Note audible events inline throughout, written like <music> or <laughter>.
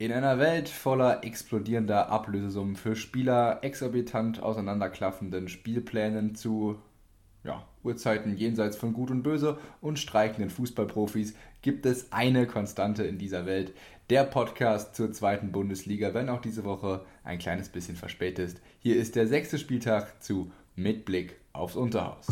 In einer Welt voller explodierender Ablösesummen für Spieler, exorbitant auseinanderklaffenden Spielplänen zu ja, Uhrzeiten jenseits von Gut und Böse und streikenden Fußballprofis gibt es eine Konstante in dieser Welt. Der Podcast zur zweiten Bundesliga, wenn auch diese Woche ein kleines bisschen verspätet ist. Hier ist der sechste Spieltag zu Mit Blick aufs Unterhaus.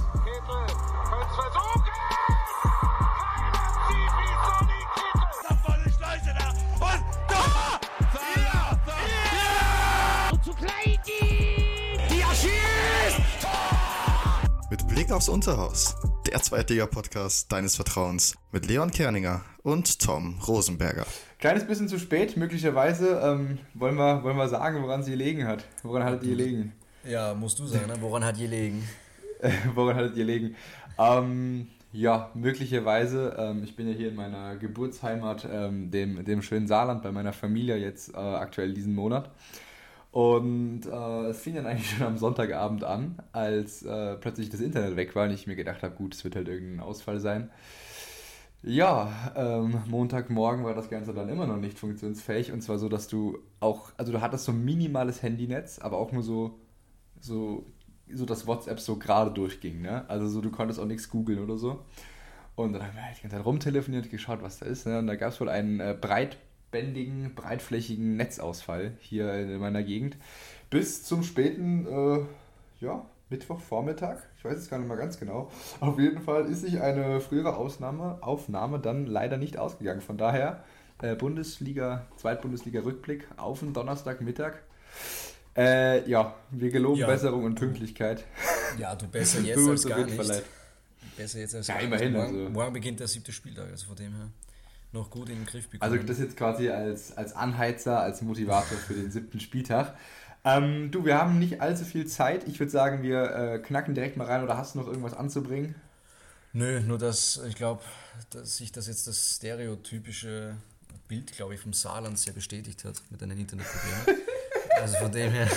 Blick aufs Unterhaus, der Zweitliga-Podcast deines Vertrauens mit Leon Kerninger und Tom Rosenberger. Kleines bisschen zu spät, möglicherweise. Ähm, wollen, wir, wollen wir sagen, woran sie gelegen hat? Woran hat die gelegen? Ja, musst du sagen, ne? woran hat die gelegen? <laughs> woran hat die gelegen? Ähm, ja, möglicherweise. Ähm, ich bin ja hier in meiner Geburtsheimat, ähm, dem, dem schönen Saarland, bei meiner Familie jetzt äh, aktuell diesen Monat. Und äh, es fing dann eigentlich <laughs> schon am Sonntagabend an, als äh, plötzlich das Internet weg war und ich mir gedacht habe, gut, es wird halt irgendein Ausfall sein. Ja, ähm, Montagmorgen war das Ganze dann immer noch nicht funktionsfähig und zwar so, dass du auch, also du hattest so ein minimales Handynetz, aber auch nur so, so, so dass WhatsApp so gerade durchging, ne? Also so, du konntest auch nichts googeln oder so. Und dann haben wir halt die ganze Zeit rumtelefoniert, geschaut, was da ist, ne? Und da gab es wohl einen äh, breit bändigen, breitflächigen Netzausfall hier in meiner Gegend. Bis zum späten, äh, ja, Mittwochvormittag. Ich weiß es gar nicht mal ganz genau. Auf jeden Fall ist sich eine frühere Ausnahme, Aufnahme dann leider nicht ausgegangen. Von daher äh, Bundesliga, Zweitbundesliga-Rückblick auf den Donnerstagmittag. Äh, ja, wir geloben ja, Besserung und Pünktlichkeit. Ja, du besser <laughs> jetzt als gar nicht. Besser jetzt als ja, gar immerhin, nicht. Morgen, also. morgen beginnt der siebte Spieltag, also von dem her noch gut in den Griff bekommen. Also das jetzt quasi als, als Anheizer, als Motivator für den siebten Spieltag. Ähm, du, wir haben nicht allzu viel Zeit. Ich würde sagen, wir äh, knacken direkt mal rein oder hast du noch irgendwas anzubringen? Nö, nur dass ich glaube, dass sich das jetzt das stereotypische Bild, glaube ich, vom Saarland sehr bestätigt hat mit deinen Internetproblemen. <laughs> also von dem her.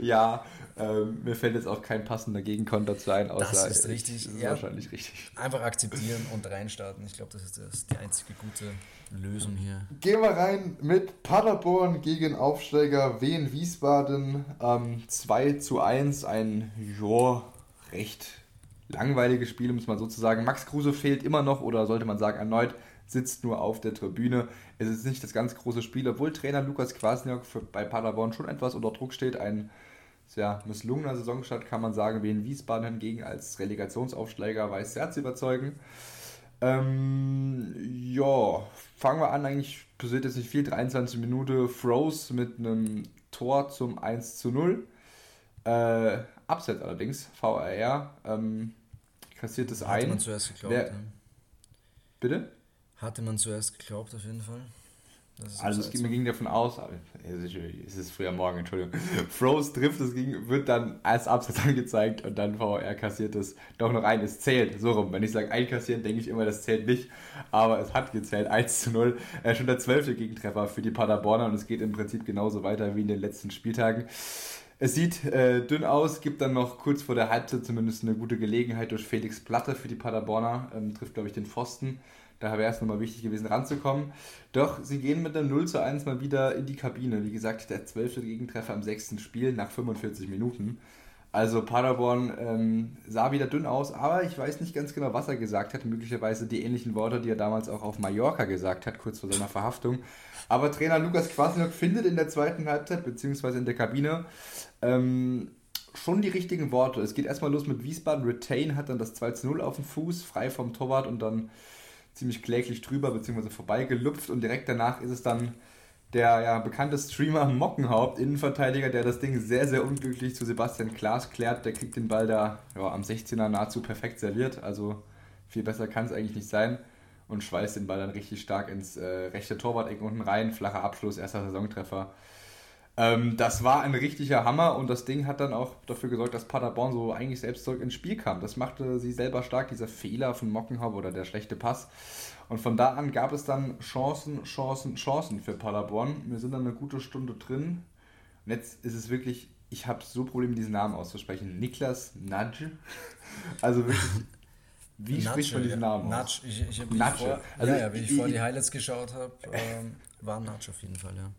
ja, ähm, mir fällt jetzt auch kein passender Gegenkonter zu ein, außer das ist richtig. Das ist ja, wahrscheinlich richtig. Einfach akzeptieren und reinstarten. Ich glaube, das ist das, die einzige gute Lösung hier. Gehen wir rein mit Paderborn gegen Aufsteiger Wien Wiesbaden. Ähm, 2 zu 1, ein jo, recht langweiliges Spiel, um es mal so zu sagen. Max Kruse fehlt immer noch oder sollte man sagen erneut sitzt nur auf der Tribüne. Es ist nicht das ganz große Spiel, obwohl Trainer Lukas Kwasniok bei Paderborn schon etwas unter Druck steht. Ein sehr misslungener Saisonstart kann man sagen, wie in Wiesbaden hingegen als Relegationsaufsteiger weiß sehr zu überzeugen. Ähm, ja, fangen wir an, eigentlich passiert jetzt nicht viel, 23 Minuten, Froze mit einem Tor zum 1 zu 0. Äh, Upset allerdings, VRR, ähm, kassiert es ein. Hatte man zuerst geglaubt. Wer, ja. Bitte? Hatte man zuerst geglaubt, auf jeden Fall. Also es ging, mir ging davon aus, es ist früher Morgen, Entschuldigung, <laughs> Froze trifft, es ging, wird dann als Absatz <laughs> angezeigt und dann VR kassiert es doch noch ein, es zählt, so rum. Wenn ich sage einkassieren, denke ich immer, das zählt nicht, aber es hat gezählt, 1 zu 0. Äh, schon der zwölfte Gegentreffer für die Paderborner und es geht im Prinzip genauso weiter wie in den letzten Spieltagen. Es sieht äh, dünn aus, gibt dann noch kurz vor der Halbzeit zumindest eine gute Gelegenheit durch Felix Platte für die Paderborner, ähm, trifft glaube ich den Pfosten. Daher wäre es nochmal wichtig gewesen, ranzukommen. Doch sie gehen mit einem 0 zu 1 mal wieder in die Kabine. Wie gesagt, der zwölfte Gegentreffer am sechsten Spiel nach 45 Minuten. Also Paderborn ähm, sah wieder dünn aus, aber ich weiß nicht ganz genau, was er gesagt hat. Möglicherweise die ähnlichen Worte, die er damals auch auf Mallorca gesagt hat, kurz vor seiner Verhaftung. Aber Trainer Lukas Kwasniok findet in der zweiten Halbzeit, beziehungsweise in der Kabine, ähm, schon die richtigen Worte. Es geht erstmal los mit Wiesbaden. Retain hat dann das 2 zu 0 auf dem Fuß, frei vom Torwart und dann ziemlich kläglich drüber bzw. vorbeigelupft und direkt danach ist es dann der ja, bekannte Streamer Mockenhaupt, Innenverteidiger, der das Ding sehr, sehr unglücklich zu Sebastian Klaas klärt. Der kriegt den Ball da ja, am 16er nahezu perfekt serviert. Also viel besser kann es eigentlich nicht sein. Und schweißt den Ball dann richtig stark ins äh, rechte Torwart-Eck unten rein. Flacher Abschluss, erster Saisontreffer. Ähm, das war ein richtiger Hammer und das Ding hat dann auch dafür gesorgt, dass Paderborn so eigentlich selbst zurück ins Spiel kam. Das machte sie selber stark, dieser Fehler von Mockenhaupt oder der schlechte Pass. Und von da an gab es dann Chancen, Chancen, Chancen für Paderborn. Wir sind dann eine gute Stunde drin. Und jetzt ist es wirklich, ich habe so Probleme, diesen Namen auszusprechen. Niklas Nudge. Also wirklich Wie Nacho, spricht man diesen Namen Nacho, ich, ich, ich Nacho. Vor, also ja, ja, wie ich, ich vorher die Highlights geschaut habe, ähm, war Nacho auf jeden Fall, ja.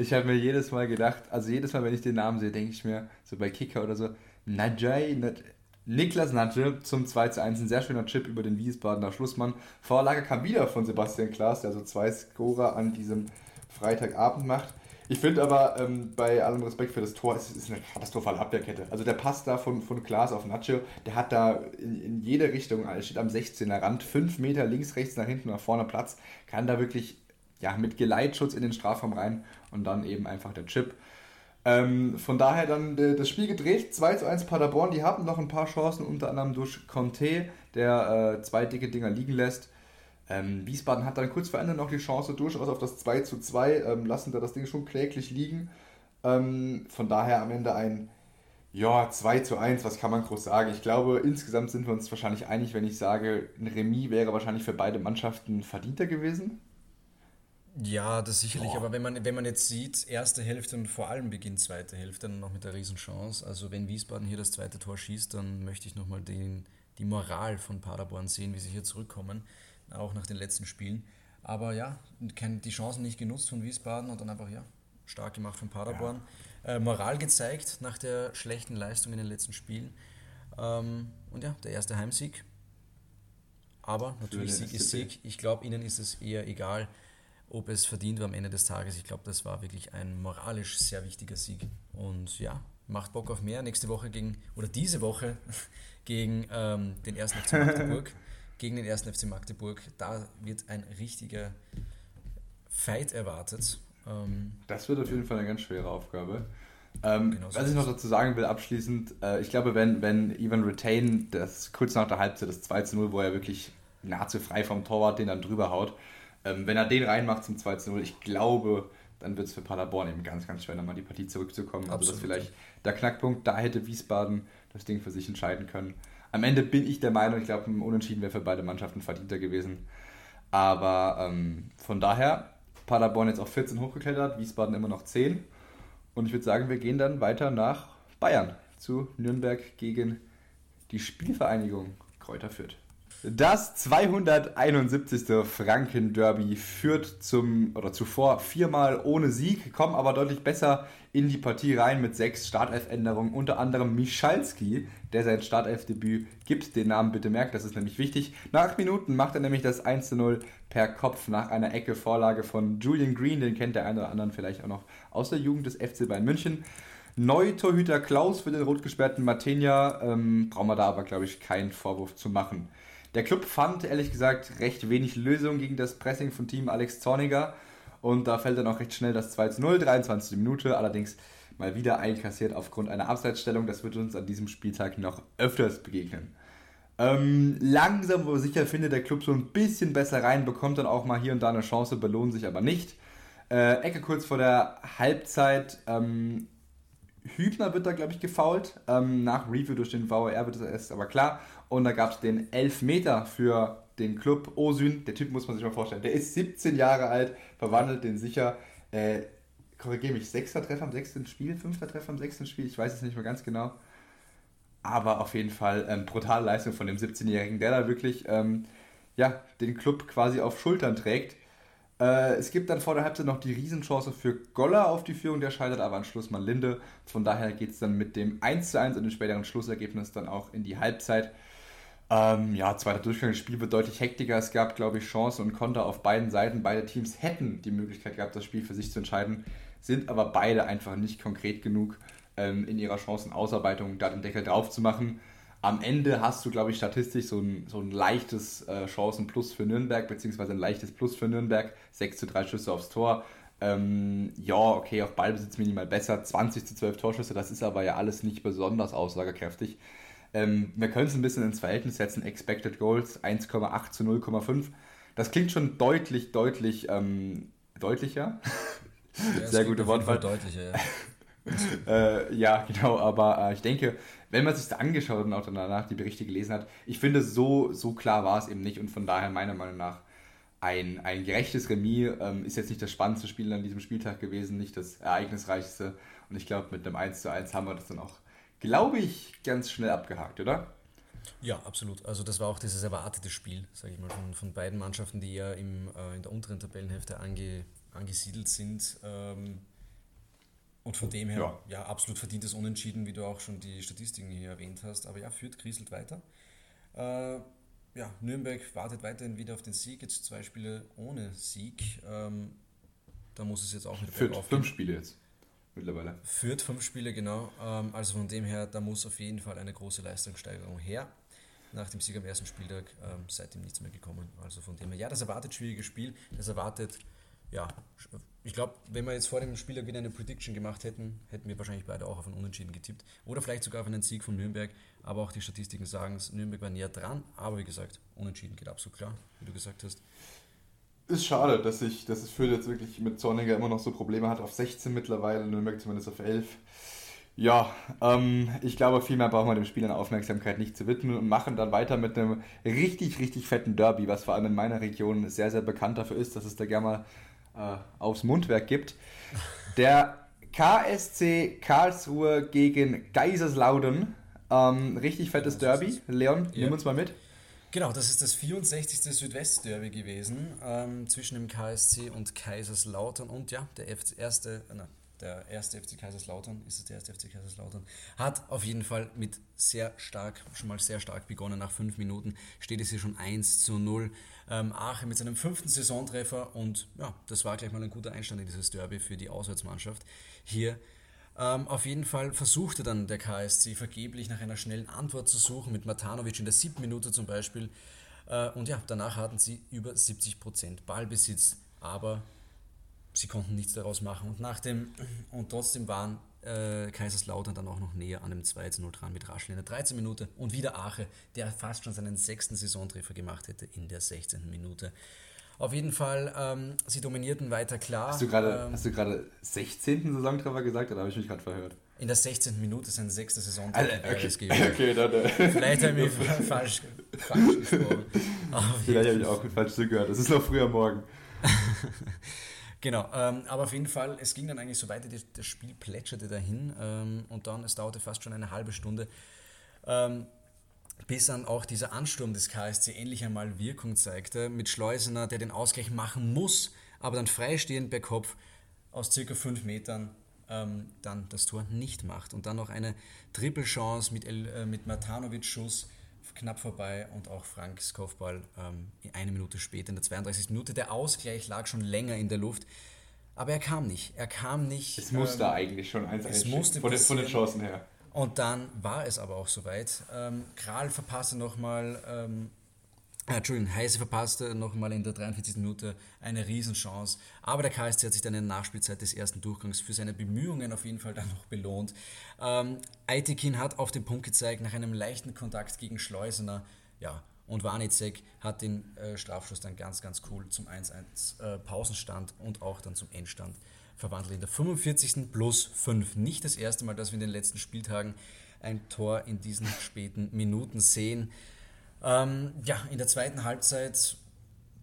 Ich habe mir jedes Mal gedacht, also jedes Mal, wenn ich den Namen sehe, denke ich mir, so bei Kicker oder so, Najai, Niklas Natsche zum 2 zu 1, ein sehr schöner Chip über den Wiesbadener Schlussmann. Vorlage kam wieder von Sebastian Klaas, der also zwei Scorer an diesem Freitagabend macht. Ich finde aber, ähm, bei allem Respekt für das Tor, es ist eine katastrophale Abwehrkette. Also der Pass da von, von Klaas auf Nacho, der hat da in, in jede Richtung, er steht am 16er Rand, 5 Meter links, rechts, nach hinten, nach vorne Platz, kann da wirklich ja, mit Geleitschutz in den Strafraum rein und dann eben einfach der Chip. Ähm, von daher dann das Spiel gedreht, 2 zu 1 Paderborn, die haben noch ein paar Chancen, unter anderem durch Conte, der äh, zwei dicke Dinger liegen lässt. Ähm, Wiesbaden hat dann kurz vor Ende noch die Chance durchaus auf das 2 zu 2, ähm, lassen da das Ding schon kläglich liegen. Ähm, von daher am Ende ein ja, 2 zu 1, was kann man groß sagen? Ich glaube, insgesamt sind wir uns wahrscheinlich einig, wenn ich sage, ein Remis wäre wahrscheinlich für beide Mannschaften verdienter gewesen. Ja, das sicherlich, Boah. aber wenn man, wenn man jetzt sieht, erste Hälfte und vor allem Beginn zweite Hälfte, dann noch mit der Riesenchance. Also wenn Wiesbaden hier das zweite Tor schießt, dann möchte ich nochmal die Moral von Paderborn sehen, wie sie hier zurückkommen, auch nach den letzten Spielen. Aber ja, die Chancen nicht genutzt von Wiesbaden und dann einfach, ja, stark gemacht von Paderborn. Ja. Äh, Moral gezeigt nach der schlechten Leistung in den letzten Spielen. Ähm, und ja, der erste Heimsieg. Aber natürlich Sieg ist Sieg. Ich glaube, ihnen ist es eher egal, ob es verdient war am Ende des Tages. Ich glaube, das war wirklich ein moralisch sehr wichtiger Sieg. Und ja, macht Bock auf mehr. Nächste Woche gegen, oder diese Woche <laughs> gegen ähm, den ersten FC Magdeburg. <laughs> gegen den ersten FC Magdeburg. Da wird ein richtiger Fight erwartet. Ähm, das wird auf jeden Fall eine ganz schwere Aufgabe. Ähm, genau so was ich noch dazu sagen will, abschließend, äh, ich glaube, wenn, wenn Ivan Retain das kurz nach der Halbzeit, das 2 zu 0, wo er wirklich nahezu frei vom Torwart den dann drüber haut, ähm, wenn er den reinmacht zum 2 0, ich glaube, dann wird es für Paderborn eben ganz, ganz schwer, nochmal die Partie zurückzukommen. Absolut. Also das ist vielleicht der Knackpunkt. Da hätte Wiesbaden das Ding für sich entscheiden können. Am Ende bin ich der Meinung, ich glaube, ein Unentschieden wäre für beide Mannschaften verdienter gewesen. Aber ähm, von daher, Paderborn jetzt auf 14 hochgeklettert, Wiesbaden immer noch 10. Und ich würde sagen, wir gehen dann weiter nach Bayern zu Nürnberg gegen die Spielvereinigung Kräuter Fürth. Das 271. Franken-Derby führt zum oder zuvor viermal ohne Sieg, kommen aber deutlich besser in die Partie rein mit sechs Startelf-Änderungen, unter anderem Michalski, der sein Startelf-Debüt gibt. Den Namen bitte merkt, das ist nämlich wichtig. Nach acht Minuten macht er nämlich das 1-0 per Kopf nach einer Ecke Vorlage von Julian Green, den kennt der eine oder andere vielleicht auch noch aus der Jugend des FC Bayern München. Neutorhüter Klaus für den rot gesperrten Matenia, ähm, brauchen wir da aber, glaube ich, keinen Vorwurf zu machen. Der Club fand ehrlich gesagt recht wenig Lösung gegen das Pressing von Team Alex Zorniger und da fällt dann auch recht schnell das 2 zu 0, 23. Minute, allerdings mal wieder einkassiert aufgrund einer Abseitsstellung. Das wird uns an diesem Spieltag noch öfters begegnen. Ähm, langsam, aber sicher findet der Club so ein bisschen besser rein, bekommt dann auch mal hier und da eine Chance, belohnt sich aber nicht. Äh, Ecke kurz vor der Halbzeit. Ähm, Hübner wird da, glaube ich, gefault. Ähm, nach Review durch den VAR wird es aber klar. Und da gab es den Elfmeter für den Club Osün. Der Typ muss man sich mal vorstellen. Der ist 17 Jahre alt, verwandelt den sicher. Äh, korrigiere mich, sechster Treffer am sechsten Spiel, fünfter Treffer am sechsten Spiel, ich weiß es nicht mehr ganz genau. Aber auf jeden Fall ähm, brutale Leistung von dem 17-Jährigen, der da wirklich ähm, ja, den Club quasi auf Schultern trägt. Äh, es gibt dann vor der Halbzeit noch die Riesenchance für Goller auf die Führung, der scheitert aber an Schlussmann Linde. Von daher geht es dann mit dem 1:1 und dem späteren Schlussergebnis dann auch in die Halbzeit. Ähm, ja, zweiter Durchgang, das Spiel wird deutlich hektiger. Es gab, glaube ich, Chancen und Konter auf beiden Seiten. Beide Teams hätten die Möglichkeit gehabt, das Spiel für sich zu entscheiden, sind aber beide einfach nicht konkret genug ähm, in ihrer Chancenausarbeitung, da den Deckel drauf zu machen. Am Ende hast du, glaube ich, statistisch so ein, so ein leichtes äh, Chancenplus für Nürnberg, beziehungsweise ein leichtes Plus für Nürnberg. 6 zu 3 Schüsse aufs Tor. Ähm, ja, okay, auf Ballbesitz minimal besser. 20 zu 12 Torschüsse, das ist aber ja alles nicht besonders aussagekräftig. Ähm, wir können es ein bisschen ins Verhältnis setzen. Expected Goals 1,8 zu 0,5. Das klingt schon deutlich, deutlich ähm, deutlicher. Ja, <laughs> Sehr gute Wortwahl. Deutlicher, ja. <laughs> äh, ja, genau, aber äh, ich denke, wenn man sich das angeschaut und auch danach die Berichte gelesen hat, ich finde, so, so klar war es eben nicht und von daher meiner Meinung nach ein, ein gerechtes Remis ähm, ist jetzt nicht das spannendste Spiel an diesem Spieltag gewesen, nicht das ereignisreichste und ich glaube, mit einem 1 zu 1 haben wir das dann auch, glaube ich, ganz schnell abgehakt, oder? Ja, absolut. Also das war auch dieses erwartete Spiel, sage ich mal, von, von beiden Mannschaften, die ja im, äh, in der unteren Tabellenhälfte ange, angesiedelt sind. Ähm, und von dem her, ja. ja, absolut verdientes Unentschieden, wie du auch schon die Statistiken hier erwähnt hast. Aber ja, führt kriselt weiter. Äh, ja, Nürnberg wartet weiterhin wieder auf den Sieg. Jetzt zwei Spiele ohne Sieg. Ähm, da muss es jetzt auch wieder Führt fünf Spiele jetzt mittlerweile. Führt fünf Spiele, genau. Ähm, also von dem her, da muss auf jeden Fall eine große Leistungssteigerung her. Nach dem Sieg am ersten Spieltag ähm, seitdem nichts mehr gekommen. Also von dem her, ja, das erwartet schwieriges Spiel. Das erwartet ja, ich glaube, wenn wir jetzt vor dem Spieltag wieder eine Prediction gemacht hätten, hätten wir wahrscheinlich beide auch auf einen Unentschieden getippt. Oder vielleicht sogar auf einen Sieg von Nürnberg. Aber auch die Statistiken sagen es, Nürnberg war näher dran. Aber wie gesagt, Unentschieden geht absolut klar, wie du gesagt hast. Ist schade, dass ich, dass es Fürth jetzt wirklich mit Zorniger immer noch so Probleme hat. Auf 16 mittlerweile, Nürnberg zumindest auf 11. Ja, ähm, ich glaube, viel mehr brauchen wir dem Spiel an Aufmerksamkeit nicht zu widmen und machen dann weiter mit einem richtig, richtig fetten Derby, was vor allem in meiner Region sehr, sehr bekannt dafür ist, dass es da gerne mal äh, aufs Mundwerk gibt. Der KSC Karlsruhe gegen Kaiserslautern. Ähm, richtig fettes Derby. Leon, ja. nimm uns mal mit. Genau, das ist das 64. Südwest-Derby gewesen ähm, zwischen dem KSC und Kaiserslautern und ja, der erste, na, der erste FC Kaiserslautern, ist es der erste FC Kaiserslautern, hat auf jeden Fall mit sehr stark, schon mal sehr stark begonnen. Nach fünf Minuten steht es hier schon 1 zu 0. Ähm, Aachen mit seinem fünften Saisontreffer und ja, das war gleich mal ein guter Einstand in dieses Derby für die Auswärtsmannschaft. Hier ähm, auf jeden Fall versuchte dann der KSC vergeblich nach einer schnellen Antwort zu suchen, mit Matanovic in der siebten Minute zum Beispiel. Äh, und ja, danach hatten sie über 70% Ballbesitz, aber sie konnten nichts daraus machen. Und, nach dem, und trotzdem waren äh, Kaiserslautern dann auch noch näher an dem 2-0 dran mit Raschel in der 13. Minute. Und wieder Ache, der fast schon seinen sechsten Saisontreffer gemacht hätte in der 16. Minute. Auf jeden Fall, ähm, sie dominierten weiter klar. Hast du gerade ähm, 16. Saisontreffer gesagt oder habe ich mich gerade verhört? In der 16. Minute sein sechster Saisontreffer also, okay. okay, dann, äh. Vielleicht habe ich <laughs> falsch, falsch gesprochen. Vielleicht habe ich auch falsch zugehört. Es ist noch früher Morgen. <laughs> Genau, ähm, aber auf jeden Fall, es ging dann eigentlich so weiter, das Spiel plätscherte dahin ähm, und dann, es dauerte fast schon eine halbe Stunde, ähm, bis dann auch dieser Ansturm des KSC endlich einmal Wirkung zeigte, mit Schleusener, der den Ausgleich machen muss, aber dann freistehend per Kopf aus circa fünf Metern ähm, dann das Tor nicht macht. Und dann noch eine Triple-Chance mit, äh, mit Matanovic-Schuss, knapp vorbei und auch Franks Kopfball ähm, eine Minute später in der 32. Minute. Der Ausgleich lag schon länger in der Luft, aber er kam nicht. Er kam nicht. Es musste ähm, eigentlich schon eins es musste von, von den Chancen her. Und dann war es aber auch soweit. Ähm, Kral verpasste nochmal ähm, äh, Entschuldigung, Heise verpasste nochmal in der 43. Minute eine Riesenchance. Aber der KSC hat sich dann in der Nachspielzeit des ersten Durchgangs für seine Bemühungen auf jeden Fall dann noch belohnt. Ähm, hat auf den Punkt gezeigt nach einem leichten Kontakt gegen Schleusener. Ja, und Warnicek hat den äh, Strafschuss dann ganz, ganz cool zum 1-1 äh, Pausenstand und auch dann zum Endstand verwandelt. In der 45. plus 5. Nicht das erste Mal, dass wir in den letzten Spieltagen ein Tor in diesen späten Minuten sehen. Ähm, ja, in der zweiten Halbzeit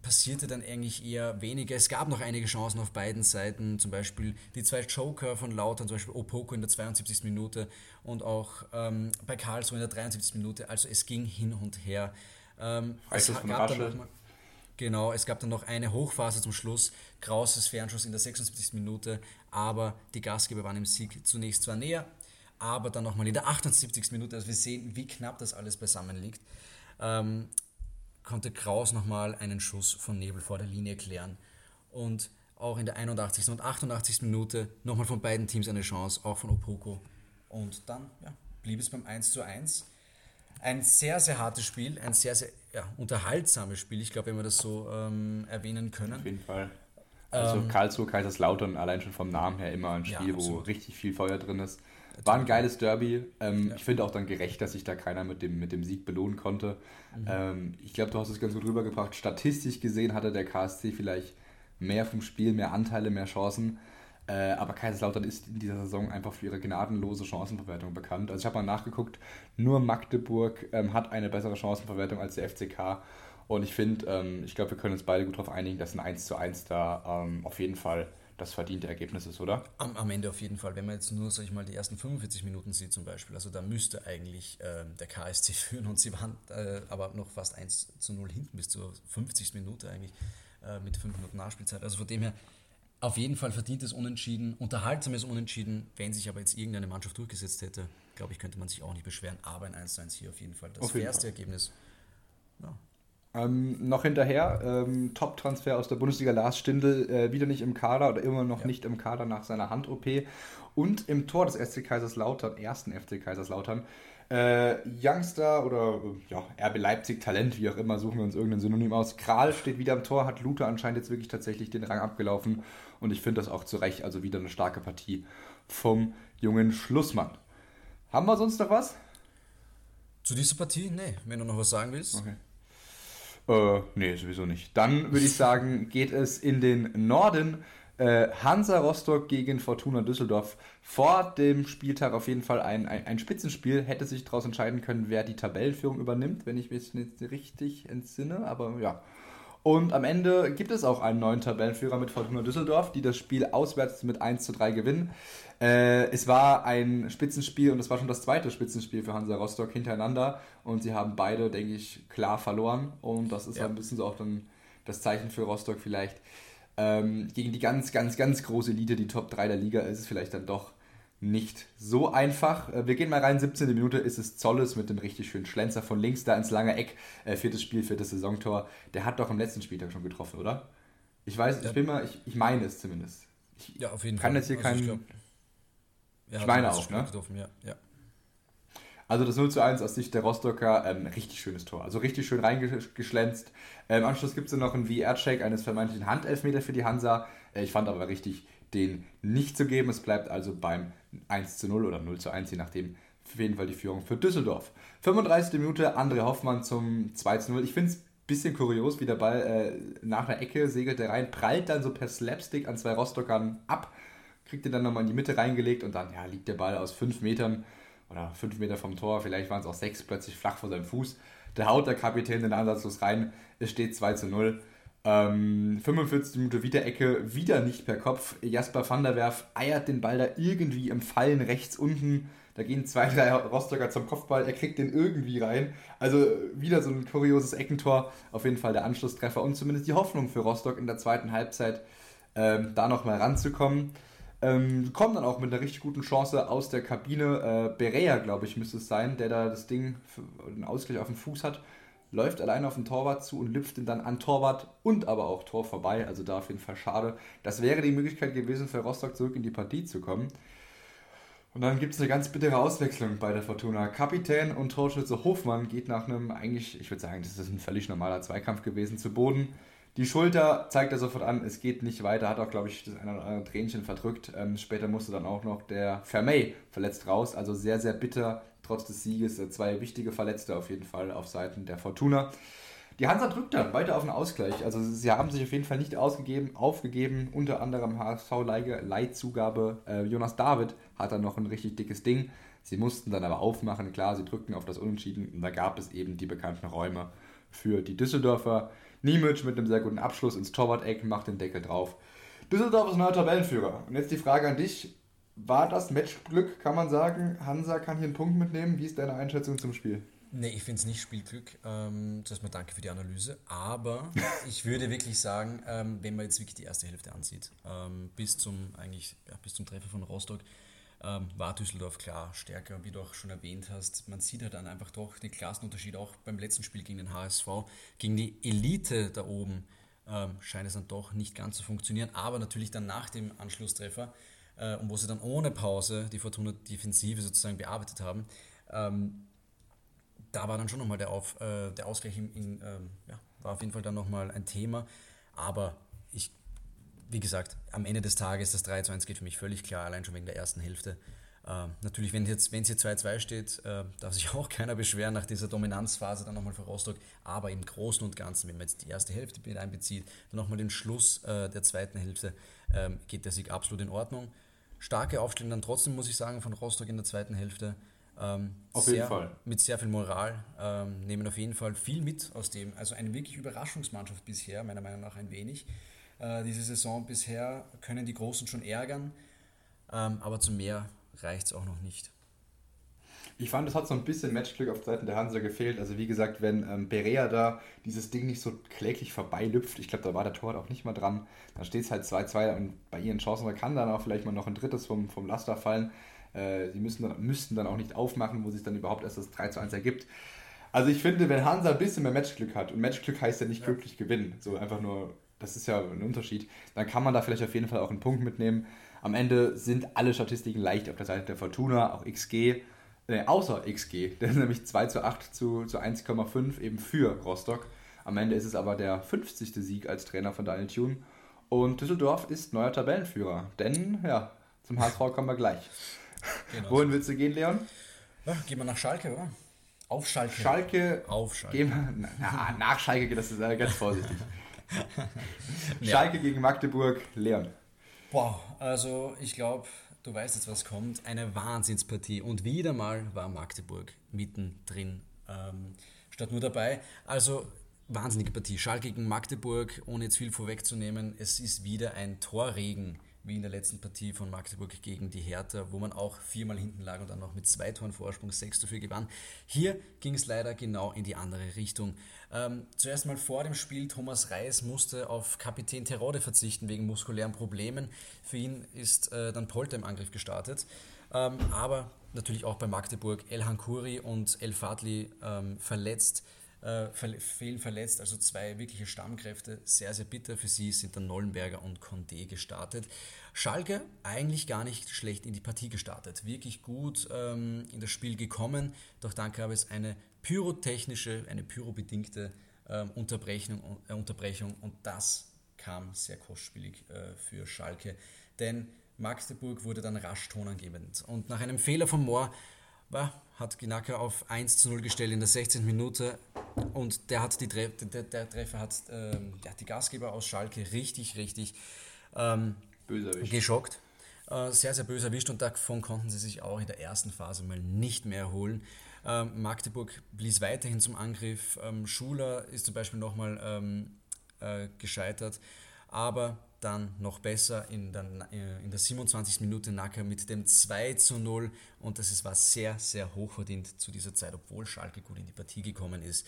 passierte dann eigentlich eher weniger. Es gab noch einige Chancen auf beiden Seiten, zum Beispiel die zwei Joker von Lautern, zum Beispiel Opoko in der 72. Minute und auch ähm, bei Karlsruhe in der 73. Minute. Also es ging hin und her. Ähm, es gab dann mal, genau, es gab dann noch eine Hochphase zum Schluss, Krauses Fernschuss in der 76. Minute, aber die Gastgeber waren im Sieg zunächst zwar näher, aber dann nochmal in der 78. Minute, also wir sehen, wie knapp das alles beisammen liegt ähm, konnte Kraus nochmal einen Schuss von Nebel vor der Linie klären. Und auch in der 81. und 88. Minute nochmal von beiden Teams eine Chance, auch von Opoko. Und dann ja, blieb es beim 1 zu 1. Ein sehr, sehr hartes Spiel, ein sehr, sehr ja, unterhaltsames Spiel, ich glaube, wenn wir das so ähm, erwähnen können. Auf jeden Fall. Also ähm, Karlsruhe, Kaiserslautern, allein schon vom Namen her immer ein Spiel, ja, wo richtig viel Feuer drin ist. War ein geiles Derby. Ähm, ja. Ich finde auch dann gerecht, dass sich da keiner mit dem, mit dem Sieg belohnen konnte. Mhm. Ähm, ich glaube, du hast es ganz gut rübergebracht. Statistisch gesehen hatte der KSC vielleicht mehr vom Spiel, mehr Anteile, mehr Chancen. Äh, aber Kaiserslautern ist in dieser Saison einfach für ihre gnadenlose Chancenverwertung bekannt. Also ich habe mal nachgeguckt, nur Magdeburg ähm, hat eine bessere Chancenverwertung als der FCK. Und ich finde, ähm, ich glaube, wir können uns beide gut darauf einigen, dass ein 1 zu 1 da ähm, auf jeden Fall das verdiente Ergebnis ist, oder? Am, am, Ende auf jeden Fall. Wenn man jetzt nur, sag ich mal, die ersten 45 Minuten sieht zum Beispiel, also da müsste eigentlich äh, der KSC <laughs> führen und sie waren äh, aber noch fast 1 zu 0 hinten bis zur 50. Minute eigentlich äh, mit 5 Minuten Nachspielzeit. Also von dem her auf jeden Fall verdientes Unentschieden, unterhaltsames Unentschieden. Wenn sich aber jetzt irgendeine Mannschaft durchgesetzt hätte, glaube ich, könnte man sich auch nicht beschweren. Aber ein 1 1 hier auf jeden Fall das fairste Ergebnis. Ja. Ähm, noch hinterher, ähm, Top-Transfer aus der Bundesliga, Lars Stindl, äh, wieder nicht im Kader oder immer noch ja. nicht im Kader nach seiner Hand-OP. Und im Tor des SC Kaiserslautern, ersten FC Kaiserslautern, äh, Youngster oder ja, RB Leipzig Talent, wie auch immer, suchen wir uns irgendein Synonym aus. Kral steht wieder im Tor, hat Luther anscheinend jetzt wirklich tatsächlich den Rang abgelaufen und ich finde das auch zu Recht, also wieder eine starke Partie vom jungen Schlussmann. Haben wir sonst noch was? Zu dieser Partie? Nee, wenn du noch was sagen willst. Okay. Äh, nee, sowieso nicht. Dann würde ich sagen, geht es in den Norden. Äh, Hansa Rostock gegen Fortuna Düsseldorf. Vor dem Spieltag auf jeden Fall ein, ein, ein Spitzenspiel. Hätte sich daraus entscheiden können, wer die Tabellenführung übernimmt, wenn ich mich nicht richtig entsinne. Aber ja, und am Ende gibt es auch einen neuen Tabellenführer mit Fortuna Düsseldorf, die das Spiel auswärts mit 1 zu 3 gewinnen. Äh, es war ein Spitzenspiel und es war schon das zweite Spitzenspiel für Hansa Rostock hintereinander. Und sie haben beide, denke ich, klar verloren. Und das ist ja. ein bisschen so auch dann das Zeichen für Rostock vielleicht. Ähm, gegen die ganz, ganz, ganz große Elite, die Top 3 der Liga, ist es vielleicht dann doch nicht so einfach. Äh, wir gehen mal rein, 17. Minute ist es Zolles mit dem richtig schönen Schlenzer von links da ins lange Eck. Äh, viertes Spiel, viertes Saisontor. Der hat doch am letzten Spieltag schon getroffen, oder? Ich weiß, ja. ich bin mal, ich, ich meine es zumindest. Ich ja, auf jeden kann Fall. jetzt hier also keinen. Ich, glaub, ja, ich meine auch, ne? Getroffen, ja, ja. Also das 0 zu 1 aus Sicht der Rostocker, ähm, richtig schönes Tor. Also richtig schön reingeschlänzt. Äh, Im Anschluss gibt es dann noch einen VR-Check eines vermeintlichen Handelfmeter für die Hansa. Äh, ich fand aber richtig, den nicht zu geben. Es bleibt also beim 1 zu 0 oder 0 zu 1, je nachdem. Auf jeden Fall die Führung für Düsseldorf. 35. Minute, André Hoffmann zum 2 zu 0. Ich finde es ein bisschen kurios, wie der Ball äh, nach einer Ecke segelt er rein, prallt dann so per Slapstick an zwei Rostockern ab, kriegt ihn dann nochmal in die Mitte reingelegt und dann ja, liegt der Ball aus 5 Metern oder 5 Meter vom Tor, vielleicht waren es auch 6, plötzlich flach vor seinem Fuß. Der haut der Kapitän den Ansatzlos rein. Es steht 2 zu 0. Ähm, 45 Minute wieder Ecke, wieder nicht per Kopf. Jasper van der Werf eiert den Ball da irgendwie im Fallen rechts unten. Da gehen zwei, drei Rostocker zum Kopfball, er kriegt den irgendwie rein. Also wieder so ein kurioses Eckentor. Auf jeden Fall der Anschlusstreffer und zumindest die Hoffnung für Rostock in der zweiten Halbzeit, ähm, da nochmal ranzukommen. Ähm, kommen dann auch mit einer richtig guten Chance aus der Kabine. Äh, Berea, glaube ich, müsste es sein, der da das Ding, für, den Ausgleich auf dem Fuß hat läuft allein auf den Torwart zu und lüpft ihn dann an Torwart und aber auch Tor vorbei. Also da auf jeden Fall schade. Das wäre die Möglichkeit gewesen, für Rostock zurück in die Partie zu kommen. Und dann gibt es eine ganz bittere Auswechslung bei der Fortuna. Kapitän und Torschütze Hofmann geht nach einem, eigentlich, ich würde sagen, das ist ein völlig normaler Zweikampf gewesen, zu Boden. Die Schulter zeigt er sofort an, es geht nicht weiter, hat auch, glaube ich, das eine oder andere Tränchen verdrückt. Ähm, später musste dann auch noch der Vermey verletzt raus, also sehr, sehr bitter trotz des Sieges äh, zwei wichtige Verletzte auf jeden Fall auf Seiten der Fortuna. Die Hansa drückt dann weiter auf einen Ausgleich. Also sie haben sich auf jeden Fall nicht ausgegeben, aufgegeben. Unter anderem HSV-Leitzugabe. Äh, Jonas David hat dann noch ein richtig dickes Ding. Sie mussten dann aber aufmachen. Klar, sie drückten auf das Unentschieden. Und da gab es eben die bekannten Räume für die Düsseldorfer. Niemic mit einem sehr guten Abschluss ins Torwart-Eck macht den Deckel drauf. Düsseldorf ist neuer Tabellenführer. Und jetzt die Frage an dich war das Matchglück, kann man sagen. Hansa kann hier einen Punkt mitnehmen. Wie ist deine Einschätzung zum Spiel? Nee, ich finde es nicht Spielglück. Ähm, zuerst mal danke für die Analyse. Aber <laughs> ich würde wirklich sagen, ähm, wenn man jetzt wirklich die erste Hälfte ansieht, ähm, bis zum eigentlich ja, bis zum Treffer von Rostock, ähm, war Düsseldorf klar stärker, wie du auch schon erwähnt hast. Man sieht halt dann einfach doch den Klassenunterschied auch beim letzten Spiel gegen den HSV, gegen die Elite da oben. Ähm, scheint es dann doch nicht ganz zu funktionieren, aber natürlich dann nach dem Anschlusstreffer äh, und wo sie dann ohne Pause die Fortuna Defensive sozusagen bearbeitet haben, ähm, da war dann schon nochmal der, Auf, äh, der Ausgleich in, in ähm, ja, war auf jeden Fall dann nochmal ein Thema. Aber wie gesagt, am Ende des Tages, das 3 zu 1 geht für mich völlig klar, allein schon wegen der ersten Hälfte. Äh, natürlich, wenn es jetzt, hier 2-2 steht, äh, darf sich <laughs> auch keiner beschweren nach dieser Dominanzphase dann nochmal für Rostock. Aber im Großen und Ganzen, wenn man jetzt die erste Hälfte mit einbezieht, dann nochmal den Schluss äh, der zweiten Hälfte, ähm, geht der Sieg absolut in Ordnung starke Aufstellung dann trotzdem, muss ich sagen, von Rostock in der zweiten Hälfte. Ähm, auf sehr, jeden Fall. Mit sehr viel Moral. Ähm, nehmen auf jeden Fall viel mit aus dem. Also eine wirklich Überraschungsmannschaft bisher, meiner Meinung nach ein wenig. Äh, diese Saison bisher, können die Großen schon ärgern, ähm, aber zu mehr reicht es auch noch nicht. Ich fand, es hat so ein bisschen Matchglück auf Seiten der Hansa gefehlt. Also wie gesagt, wenn ähm, Berea da dieses Ding nicht so kläglich vorbeilüpft, ich glaube, da war der Tor auch nicht mal dran, dann steht es halt 2-2 und bei ihren Chancen, da kann dann auch vielleicht mal noch ein drittes vom, vom Laster fallen. Äh, sie müssen dann, müssten dann auch nicht aufmachen, wo sich dann überhaupt erst das 3 1 ergibt. Also ich finde, wenn Hansa ein bisschen mehr Matchglück hat, und Matchglück heißt ja nicht ja. glücklich gewinnen, so einfach nur, das ist ja ein Unterschied, dann kann man da vielleicht auf jeden Fall auch einen Punkt mitnehmen. Am Ende sind alle Statistiken leicht auf der Seite der Fortuna, auch XG äh, außer XG, <laughs> der ist nämlich 2 zu 8 zu, zu 1,5 eben für Rostock. Am Ende ist es aber der 50. Sieg als Trainer von Daniel Thune. Und Düsseldorf ist neuer Tabellenführer. Denn, ja, zum HSV kommen wir gleich. Genau. Wohin willst du gehen, Leon? Ja, gehen wir nach Schalke, oder? Auf Schalke. Schalke. Auf Schalke. Gehen wir, na, nach Schalke, das ist äh, ganz vorsichtig. <laughs> <laughs> Schalke ja. gegen Magdeburg, Leon. Boah, also ich glaube, du weißt jetzt, was kommt. Eine Wahnsinnspartie. Und wieder mal war Magdeburg mittendrin ähm, statt nur dabei. Also wahnsinnige Partie. Schalke gegen Magdeburg, ohne jetzt viel vorwegzunehmen. Es ist wieder ein Torregen wie in der letzten Partie von Magdeburg gegen die Hertha, wo man auch viermal hinten lag und dann noch mit zwei Toren Vorsprung 6 zu 4 gewann. Hier ging es leider genau in die andere Richtung. Ähm, zuerst mal vor dem Spiel, Thomas Reis musste auf Kapitän Terode verzichten wegen muskulären Problemen. Für ihn ist äh, dann Polter im Angriff gestartet. Ähm, aber natürlich auch bei Magdeburg Elhan Kuri und El Fadli ähm, verletzt äh, fehlen verletzt, also zwei wirkliche Stammkräfte. Sehr, sehr bitter für sie sind dann Nollenberger und Condé gestartet. Schalke eigentlich gar nicht schlecht in die Partie gestartet, wirklich gut ähm, in das Spiel gekommen, doch dann gab es eine pyrotechnische, eine pyrobedingte ähm, Unterbrechung, äh, Unterbrechung. Und das kam sehr kostspielig äh, für Schalke, denn Magdeburg wurde dann rasch tonangebend. Und nach einem Fehler von Mohr hat Ginaka auf 1 zu 0 gestellt in der 16. Minute und der, hat die Tre der, der, Treffer hat ähm, ja, die Gastgeber aus Schalke richtig, richtig ähm, geschockt. Äh, sehr, sehr böse erwischt und davon konnten sie sich auch in der ersten Phase mal nicht mehr erholen. Ähm, Magdeburg blies weiterhin zum Angriff. Ähm, Schuler ist zum Beispiel nochmal ähm, äh, gescheitert, aber dann noch besser in der, äh, in der 27. Minute Nacker mit dem 2 zu 0 und das war sehr, sehr hochverdient zu dieser Zeit, obwohl Schalke gut in die Partie gekommen ist.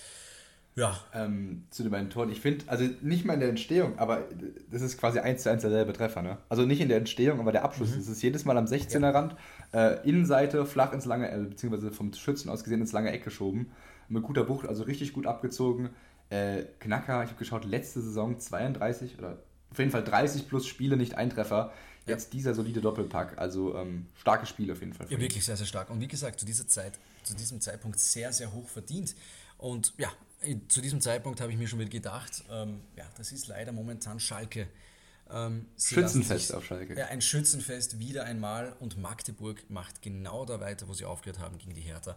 Ja. Ähm, zu den beiden Toren. Ich finde, also nicht mal in der Entstehung, aber das ist quasi eins zu eins derselbe Treffer. Ne? Also nicht in der Entstehung, aber der Abschluss. Mhm. Das ist jedes Mal am 16er ja. Rand, äh, Innenseite, flach ins lange, äh, beziehungsweise vom Schützen aus gesehen ins lange Eck geschoben. Mit guter Bucht, also richtig gut abgezogen. Äh, Knacker, ich habe geschaut, letzte Saison 32 oder auf jeden Fall 30 plus Spiele, nicht Eintreffer. Jetzt ja. dieser solide Doppelpack. Also ähm, starke Spiele auf jeden Fall. Ja, wirklich sehr, sehr stark. Und wie gesagt, zu dieser Zeit, zu diesem Zeitpunkt sehr, sehr hoch verdient. Und ja, zu diesem Zeitpunkt habe ich mir schon wieder gedacht, ähm, ja, das ist leider momentan Schalke. Ähm, Schützenfest sich, auf Schalke. Ja, ein Schützenfest wieder einmal und Magdeburg macht genau da weiter, wo sie aufgehört haben gegen die Hertha.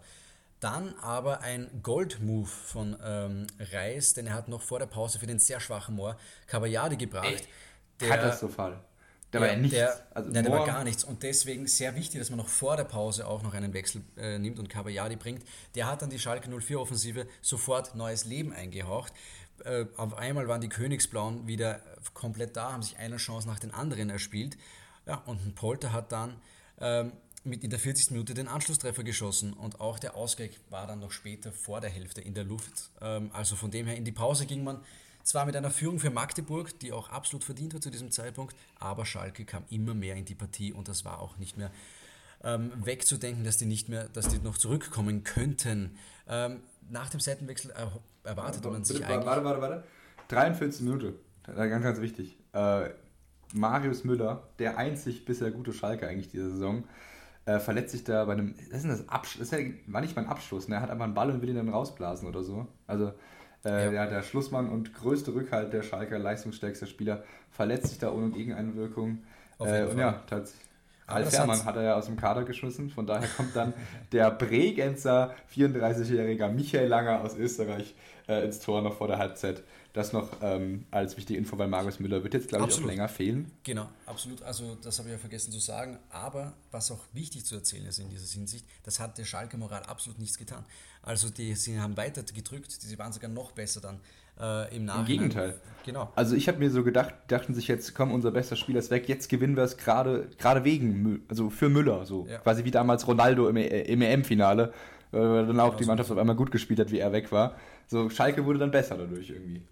Dann aber ein Gold-Move von ähm, Reis, denn er hat noch vor der Pause für den sehr schwachen Moor Kabayadi gebracht. Der, Katastrophal. Der ja, war ja nichts. Der, also nein, der war gar nichts. Und deswegen sehr wichtig, dass man noch vor der Pause auch noch einen Wechsel äh, nimmt und Kabayadi bringt. Der hat dann die Schalke 04-Offensive sofort neues Leben eingehaucht. Äh, auf einmal waren die Königsblauen wieder komplett da, haben sich eine Chance nach den anderen erspielt. Ja, und ein Polter hat dann ähm, mit in der 40. Minute den Anschlusstreffer geschossen und auch der Ausgleich war dann noch später vor der Hälfte in der Luft. Ähm, also von dem her in die Pause ging man zwar mit einer Führung für Magdeburg, die auch absolut verdient war zu diesem Zeitpunkt, aber Schalke kam immer mehr in die Partie und das war auch nicht mehr ähm, wegzudenken, dass die nicht mehr, dass die noch zurückkommen könnten. Ähm, nach dem Seitenwechsel er, erwartete man sich eigentlich. Warte, warte, warte. 43 Minuten. Ganz, ganz wichtig. Äh, Marius Müller, der einzig bisher gute Schalke eigentlich diese Saison, äh, verletzt sich da bei einem. Das, ist das, Absch das war nicht mal ein Abschluss, ne? er hat einfach einen Ball und will ihn dann rausblasen oder so. Also äh, ja. der Schlussmann und größte Rückhalt der Schalker, leistungsstärkster Spieler, verletzt sich da ohne Gegeneinwirkung. Äh, und ja, tatsächlich. Ralf Herrmann hat er ja aus dem Kader geschmissen, von daher kommt dann <laughs> der Bregenzer 34-jähriger Michael Langer aus Österreich äh, ins Tor noch vor der Halbzeit. Das noch ähm, als wichtige Info, weil Marius Müller wird jetzt, glaube ich, auch länger fehlen. Genau, absolut. Also das habe ich ja vergessen zu sagen. Aber was auch wichtig zu erzählen ist in dieser Hinsicht, das hat der Schalke Moral absolut nichts getan. Also die sie haben weiter gedrückt, sie waren sogar noch besser dann äh, im Nachhinein. Im Gegenteil. Genau. Also ich habe mir so gedacht, dachten sich jetzt, komm, unser bester Spieler ist weg, jetzt gewinnen wir es gerade gerade wegen, also für Müller, so Ja. quasi wie damals Ronaldo im, E- im EM-Finale, äh, dann auch Genau die so Mannschaft auf einmal gut gespielt hat, wie er weg war. So Schalke wurde dann besser dadurch irgendwie.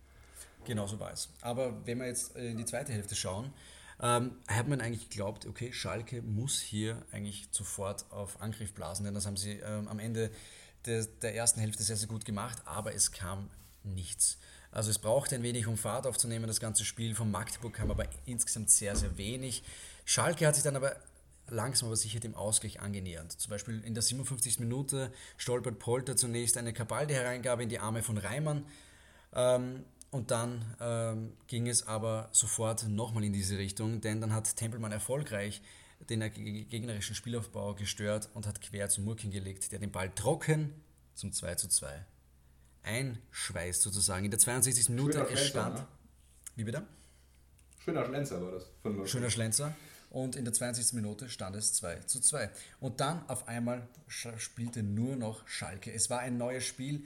Genau so war es. Aber wenn wir jetzt in die zweite Hälfte schauen, ähm, hat man eigentlich geglaubt, okay, Schalke muss hier eigentlich sofort auf Angriff blasen, denn das haben sie ähm, am Ende des, der ersten Hälfte sehr, sehr gut gemacht, aber es kam nichts. Also es brauchte ein wenig, um Fahrt aufzunehmen, das ganze Spiel. Von Magdeburg kam aber insgesamt sehr, sehr wenig. Schalke hat sich dann aber langsam aber sicher dem Ausgleich angenähert. Zum Beispiel in der 57. Minute stolpert Polter zunächst eine Kabaldi-Hereingabe in die Arme von Reimann. Ähm, und dann ähm, ging es aber sofort nochmal in diese Richtung, denn dann hat Tempelmann erfolgreich den ge- gegnerischen Spielaufbau gestört und hat quer zu Murkin gelegt, der den Ball trocken zum 2 zu 2 einschweißt sozusagen. In der 62. Minute es stand. ne? Wie bitte? Schöner Schlenzer war das. Von Schöner Schlenzer. Und in der 20. Minute stand es 2 zu 2. Und dann auf einmal spielte nur noch Schalke. Es war ein neues Spiel.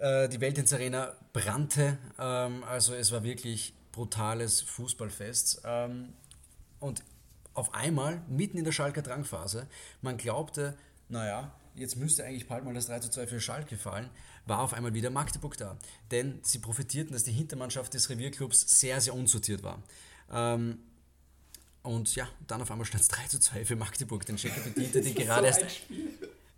Äh, Die Weltins Arena brannte. Ähm, Also es war wirklich brutales Fußballfest. Ähm, Und auf einmal, mitten in der Schalker Drangphase, man glaubte, naja, jetzt müsste eigentlich bald mal das 3 zu 2 für Schalke fallen, war auf einmal wieder Magdeburg da. Denn sie profitierten, dass die Hintermannschaft des Revierclubs sehr, sehr unsortiert war. Ähm, und ja, dann auf einmal stand es 3 zu 2 für Magdeburg. Den Checker bediente <laughs> den gerade erst.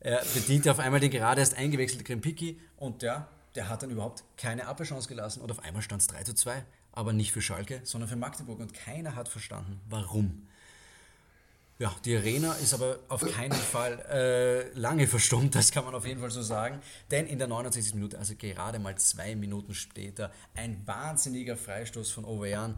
Er bediente auf einmal den gerade erst eingewechselten Krempicki und der, der hat dann überhaupt keine Abwehrchance gelassen und auf einmal stand es 3 zu 2. Aber nicht für Schalke, sondern für Magdeburg und keiner hat verstanden, warum. Ja, die Arena ist aber auf keinen Fall äh, lange verstummt, das kann man auf jeden Fall so sagen. Denn in der 69. Minute, also gerade mal zwei Minuten später, ein wahnsinniger Freistoß von Auvergne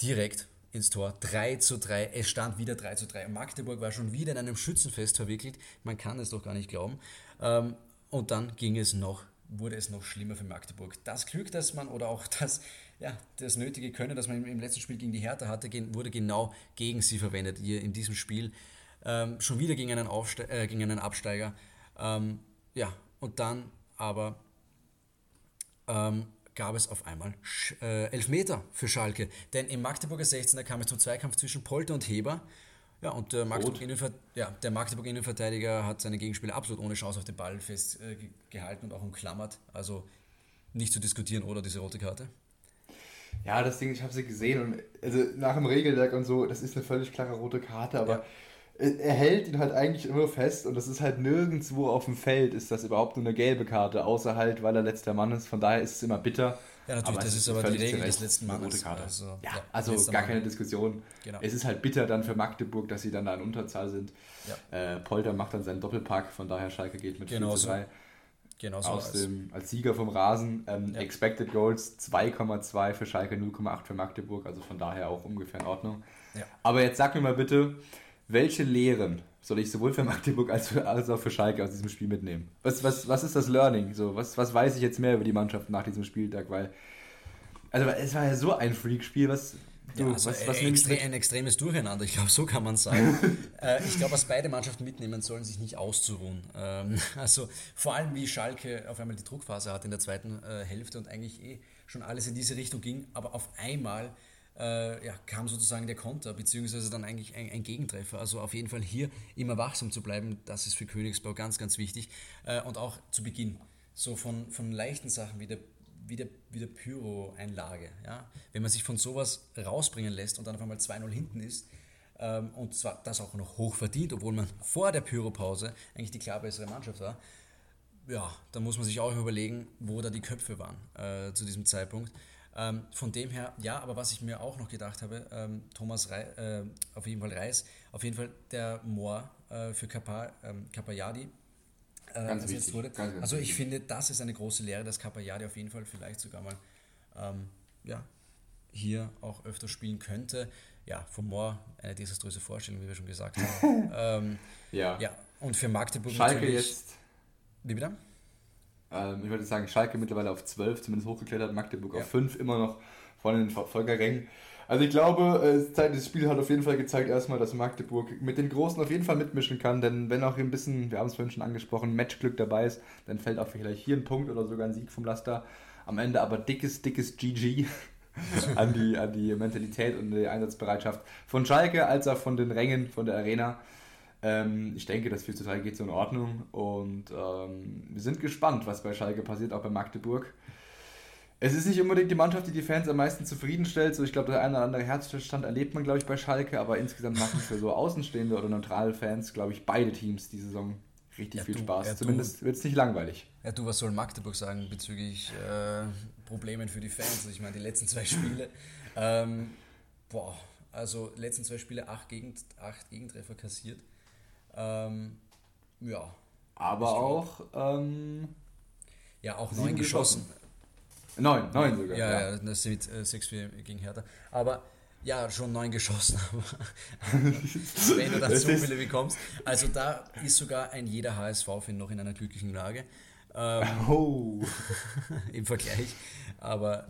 direkt ins Tor. 3 zu 3. Es stand wieder 3 zu 3. Und Magdeburg war schon wieder in einem Schützenfest verwickelt. Man kann es doch gar nicht glauben. Ähm, und dann ging es noch, wurde es noch schlimmer für Magdeburg. Das Glück, dass man, oder auch das, ja, das nötige Können, das man im, letzten Spiel gegen die Hertha hatte, wurde genau gegen sie verwendet. Hier in diesem Spiel ähm, schon wieder gegen einen, Aufste äh, gegen einen Absteiger. Ähm, ja, und dann aber gab es auf einmal Sch äh, Elfmeter für Schalke. Denn im Magdeburger 16er kam es zum Zweikampf zwischen Polter und Heber. Ja, und der Magdeburg, Innenver ja, der Magdeburg Innenverteidiger hat seine Gegenspieler absolut ohne Chance auf den Ball festgehalten äh, und auch umklammert. Also nicht zu diskutieren, oder diese rote Karte? Ja, das Ding, ich habe sie gesehen und also nach dem Regelwerk und so, das ist eine völlig klare rote Karte, aber er er hält ihn halt eigentlich immer fest und das ist halt nirgendwo auf dem Feld ist das überhaupt nur eine gelbe Karte, außer halt, weil er letzter Mann ist. Von daher ist es immer bitter. Ja, natürlich, das es ist aber die Regel des letzten Mannes. Rote Karte. Also, ja, ja, also gar keine Diskussion. Genau. Es ist halt bitter dann für Magdeburg, dass sie dann da in Unterzahl sind. Äh, Polter macht dann seinen Doppelpack, von daher Schalke geht mit 4 Genau zu so. 3 Genau so aus dem, als Sieger vom Rasen. Ähm, Ja. Expected Goals 2,2 für Schalke, 0,8 für Magdeburg, also von daher auch ungefähr in Ordnung. Ja. Aber jetzt sag mir mal bitte, welche Lehren soll ich sowohl für Magdeburg als, für, als auch für Schalke aus diesem Spiel mitnehmen? Was, was, was ist das Learning? So, was, was weiß ich jetzt mehr über die Mannschaft nach diesem Spieltag? Weil, also es war ja so ein Freak-Spiel, was, Ja, also was, was äh, extre ein extremes Durcheinander, ich glaube, so kann man sagen. <laughs> äh, ich glaube, was beide Mannschaften mitnehmen sollen, sich nicht auszuruhen. Ähm, <laughs> also vor allem, wie Schalke auf einmal die Druckphase hat in der zweiten äh, Hälfte und eigentlich eh schon alles in diese Richtung ging, aber auf einmal äh, ja, kam sozusagen der Konter, beziehungsweise dann eigentlich ein, ein Gegentreffer. Also auf jeden Fall hier immer wachsam zu bleiben, das ist für Königsbau ganz, ganz wichtig. Äh, und auch zu Beginn, so von, von leichten Sachen wie der wie der, wie der Pyro-Einlage. Ja? Wenn man sich von sowas rausbringen lässt und dann auf einmal 2-0 hinten ist, ähm, und zwar das auch noch hoch verdient, obwohl man vor der Pyropause eigentlich die klar bessere Mannschaft war, ja, da muss man sich auch überlegen, wo da die Köpfe waren äh, zu diesem Zeitpunkt. Ähm, von dem her, ja, aber was ich mir auch noch gedacht habe, ähm, Thomas Rei, äh, auf jeden Fall Reis, auf jeden Fall der Moor äh, für Kapa, ähm, Kapayadi, äh, Ganz wichtig, wurde. ganz, ganz also ich wichtig. finde, das ist eine große Lehre, dass Kapayadi auf jeden Fall vielleicht sogar mal ähm, ja, hier auch öfter spielen könnte. Ja, von Moor eine desaströse Vorstellung, wie wir schon gesagt haben. <laughs> ähm, Ja. ja, und für Magdeburg Schalke natürlich. jetzt, Wie bitte? Ähm, ich würde sagen, Schalke mittlerweile auf 12, zumindest hochgeklettert, Magdeburg Ja. auf 5, immer noch vorne in den Verfolgerrängen. Also ich glaube, äh, das Spiel hat auf jeden Fall gezeigt erstmal, dass Magdeburg mit den Großen auf jeden Fall mitmischen kann, denn wenn auch hier ein bisschen, wir haben es vorhin schon angesprochen, Matchglück dabei ist, dann fällt auch vielleicht hier ein Punkt oder sogar ein Sieg vom Laster. Am Ende aber dickes, dickes GG <laughs> an, die, an die Mentalität und die Einsatzbereitschaft von Schalke als auch von den Rängen, von der Arena. Ähm, ich denke, das 4 zu 3 geht so in Ordnung und ähm, wir sind gespannt, was bei Schalke passiert, auch bei Magdeburg. Es ist nicht unbedingt die Mannschaft, die die Fans am meisten zufriedenstellt. So, ich glaube, der eine oder andere Herzstillstand erlebt man, glaube ich, bei Schalke, aber insgesamt machen für so außenstehende oder neutrale Fans, glaube ich, beide Teams die Saison richtig ja, viel du, Spaß. Ja, Zumindest wird es nicht langweilig. Ja, du, was soll Magdeburg sagen bezüglich äh, Problemen für die Fans? Ich meine, die letzten zwei Spiele, ähm, boah, also letzten zwei Spiele acht, Gegend, acht Gegentreffer kassiert. Ähm, ja. Aber auch. Ähm, ja, auch neun geschossen. geschossen. Neun, neun sogar. Ja, ja, das sind äh, 6-4 gegen Hertha. Aber ja, schon neun geschossen, <laughs> aber <laughs> wenn du dann so viele bekommst. Also da ist sogar ein jeder HSV-Fan noch in einer glücklichen Lage. Ähm, <laughs> oh. Im Vergleich. Aber